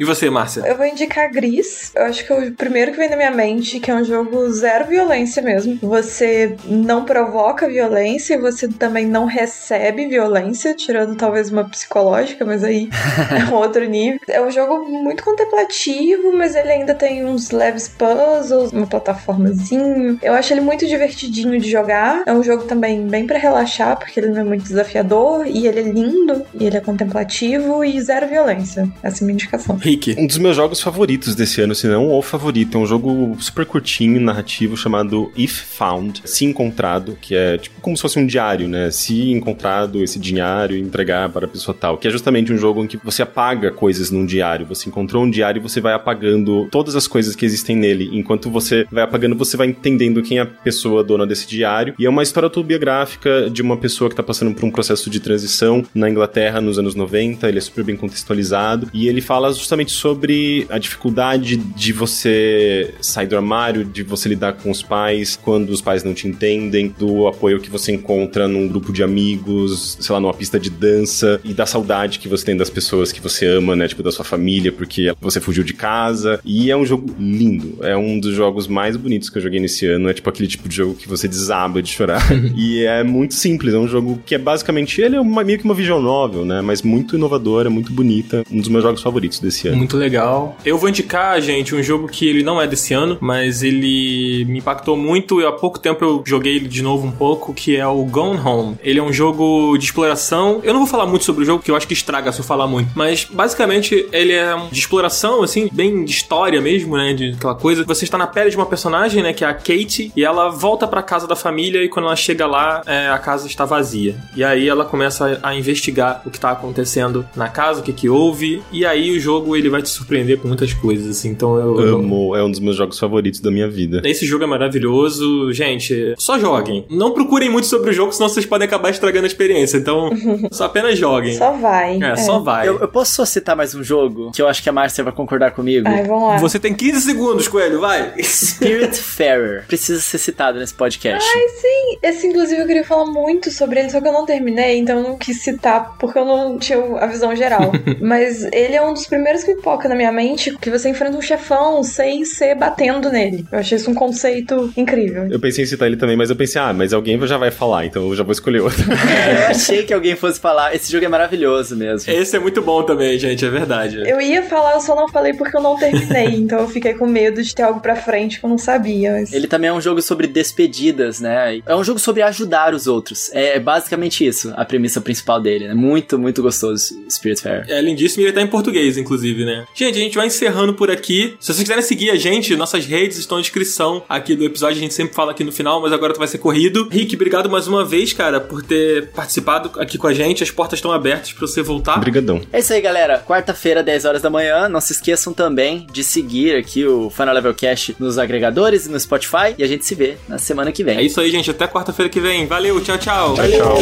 E você, Márcia? Eu vou indicar Gris. Eu acho que é o primeiro que vem na minha mente, que é um jogo zero violência mesmo. Você não provoca violência, você também não recebe violência, tirando talvez uma psicológica, mas aí [LAUGHS] é um outro nível. É um jogo muito contemplativo, mas ele ainda tem uns leves puzzles, uma plataformazinho. Eu acho ele muito divertidinho de jogar. É um jogo também bem pra relaxar, porque ele não é muito desafiador, e ele é lindo, e ele é contemplativo e zero violência. Essa é a minha indicação. Rick. Um dos meus jogos favoritos desse ano, se não o favorito, é um jogo super curtinho, narrativo, chamado If Found, Se Encontrado, que é tipo como se fosse um diário, né? Se encontrado esse diário e entregar para a pessoa tal, que é justamente um jogo em que você apaga coisas num diário. Você encontrou um diário e você vai apagando todas as coisas que existem nele. Enquanto você vai apagando, você vai entendendo quem é a pessoa dona desse diário. E é uma história autobiográfica de uma pessoa que tá passando por um processo de transição na Inglaterra nos anos 90. Ele é super bem contextualizado. E ele fala justamente sobre a dificuldade de você sair do armário, de você lidar com os pais quando os pais não te entendem, do apoio que você encontra num grupo de amigos, sei lá, numa pista de dança, e da saudade que você tem das pessoas que você ama, né? Tipo, da sua família, porque você fugiu de casa. E é um jogo lindo. É um dos jogos mais bonitos que eu joguei nesse ano. É tipo aquele tipo de jogo que você desaba de chorar. [LAUGHS] e é muito simples. É um jogo que é basicamente. Ele é uma, meio que uma visual novel, né? Mas muito inovadora, muito bonita. Um dos meus jogos favoritos desse ano. Muito legal. Eu vou indicar, gente, um jogo que ele não é desse ano, mas ele me impactou muito. E há pouco tempo eu joguei ele de novo um pouco, que é o Gone Home. Ele é um jogo de exploração. Eu não vou falar muito sobre o jogo, porque eu acho que estraga se eu falar muito. Mas basicamente ele é de exploração, assim, bem de história mesmo, né? De aquela coisa. Você está na pele de uma personagem, né? Que é a Kate, e ela volta pra casa da família e quando ela chega lá, é, a casa está vazia. E aí ela começa a, a investigar o que tá acontecendo na casa, o que que houve. E aí o jogo ele vai te surpreender com muitas coisas, assim. Então eu. eu- Amo, é um dos meus jogos favoritos da minha vida. esse jogo é maravilhoso. Gente, só joguem. Não procurem muito sobre o jogo, senão vocês podem acabar estragando a experiência. Então, [LAUGHS] só apenas joguem. Só vai. É, só vai. Eu, eu posso só citar mais um jogo que eu acho que a Márcia vai concordar comigo? Ai, vamos lá. Você tem 15 segundos, Coelho, vai. Spiritfarer. Precisa ser citado nesse podcast. Sim, esse inclusive eu queria falar muito sobre ele, só que eu não terminei, então eu não quis citar porque eu não tinha a visão geral. [LAUGHS] Mas ele é um dos primeiros que pipoca na minha mente que você enfrenta um chefão sem ser batendo nele. Eu achei isso um conceito incrível. Eu pensei em citar ele também, mas eu pensei, ah, mas alguém já vai falar, então eu já vou escolher outro. Eu achei que alguém fosse falar. Esse jogo é maravilhoso mesmo. Esse é muito bom também, gente, é verdade. Eu ia falar, eu só não falei porque eu não terminei, [LAUGHS] então eu fiquei com medo de ter algo pra frente que eu não sabia. Mas... Ele também é um jogo sobre despedidas, né? É um jogo sobre ajudar os outros. É basicamente isso, a premissa principal dele, né? Muito, muito gostoso, Spirit Fair. É lindíssimo e ele tá em português, inclusive, né? Gente, a gente vai encerrando por aqui. Se vocês quiserem seguir a gente, nossas redes estão na descrição aqui do episódio. A gente sempre fala aqui no final, mas agora tu vai ser corrido. Rick, obrigado mais uma vez, cara, por ter participado aqui com a gente. As portas estão abertas para você voltar. Obrigadão. É isso aí, galera. Quarta-feira, 10 horas da manhã. Não se esqueçam também de seguir aqui o Final Level Cash nos agregadores e no Spotify. E a gente se vê na semana que vem. É isso aí, gente. Até quarta-feira que vem. Valeu, tchau, tchau. Tchau, tchau.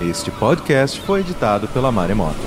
Este podcast foi editado pela Maremoto.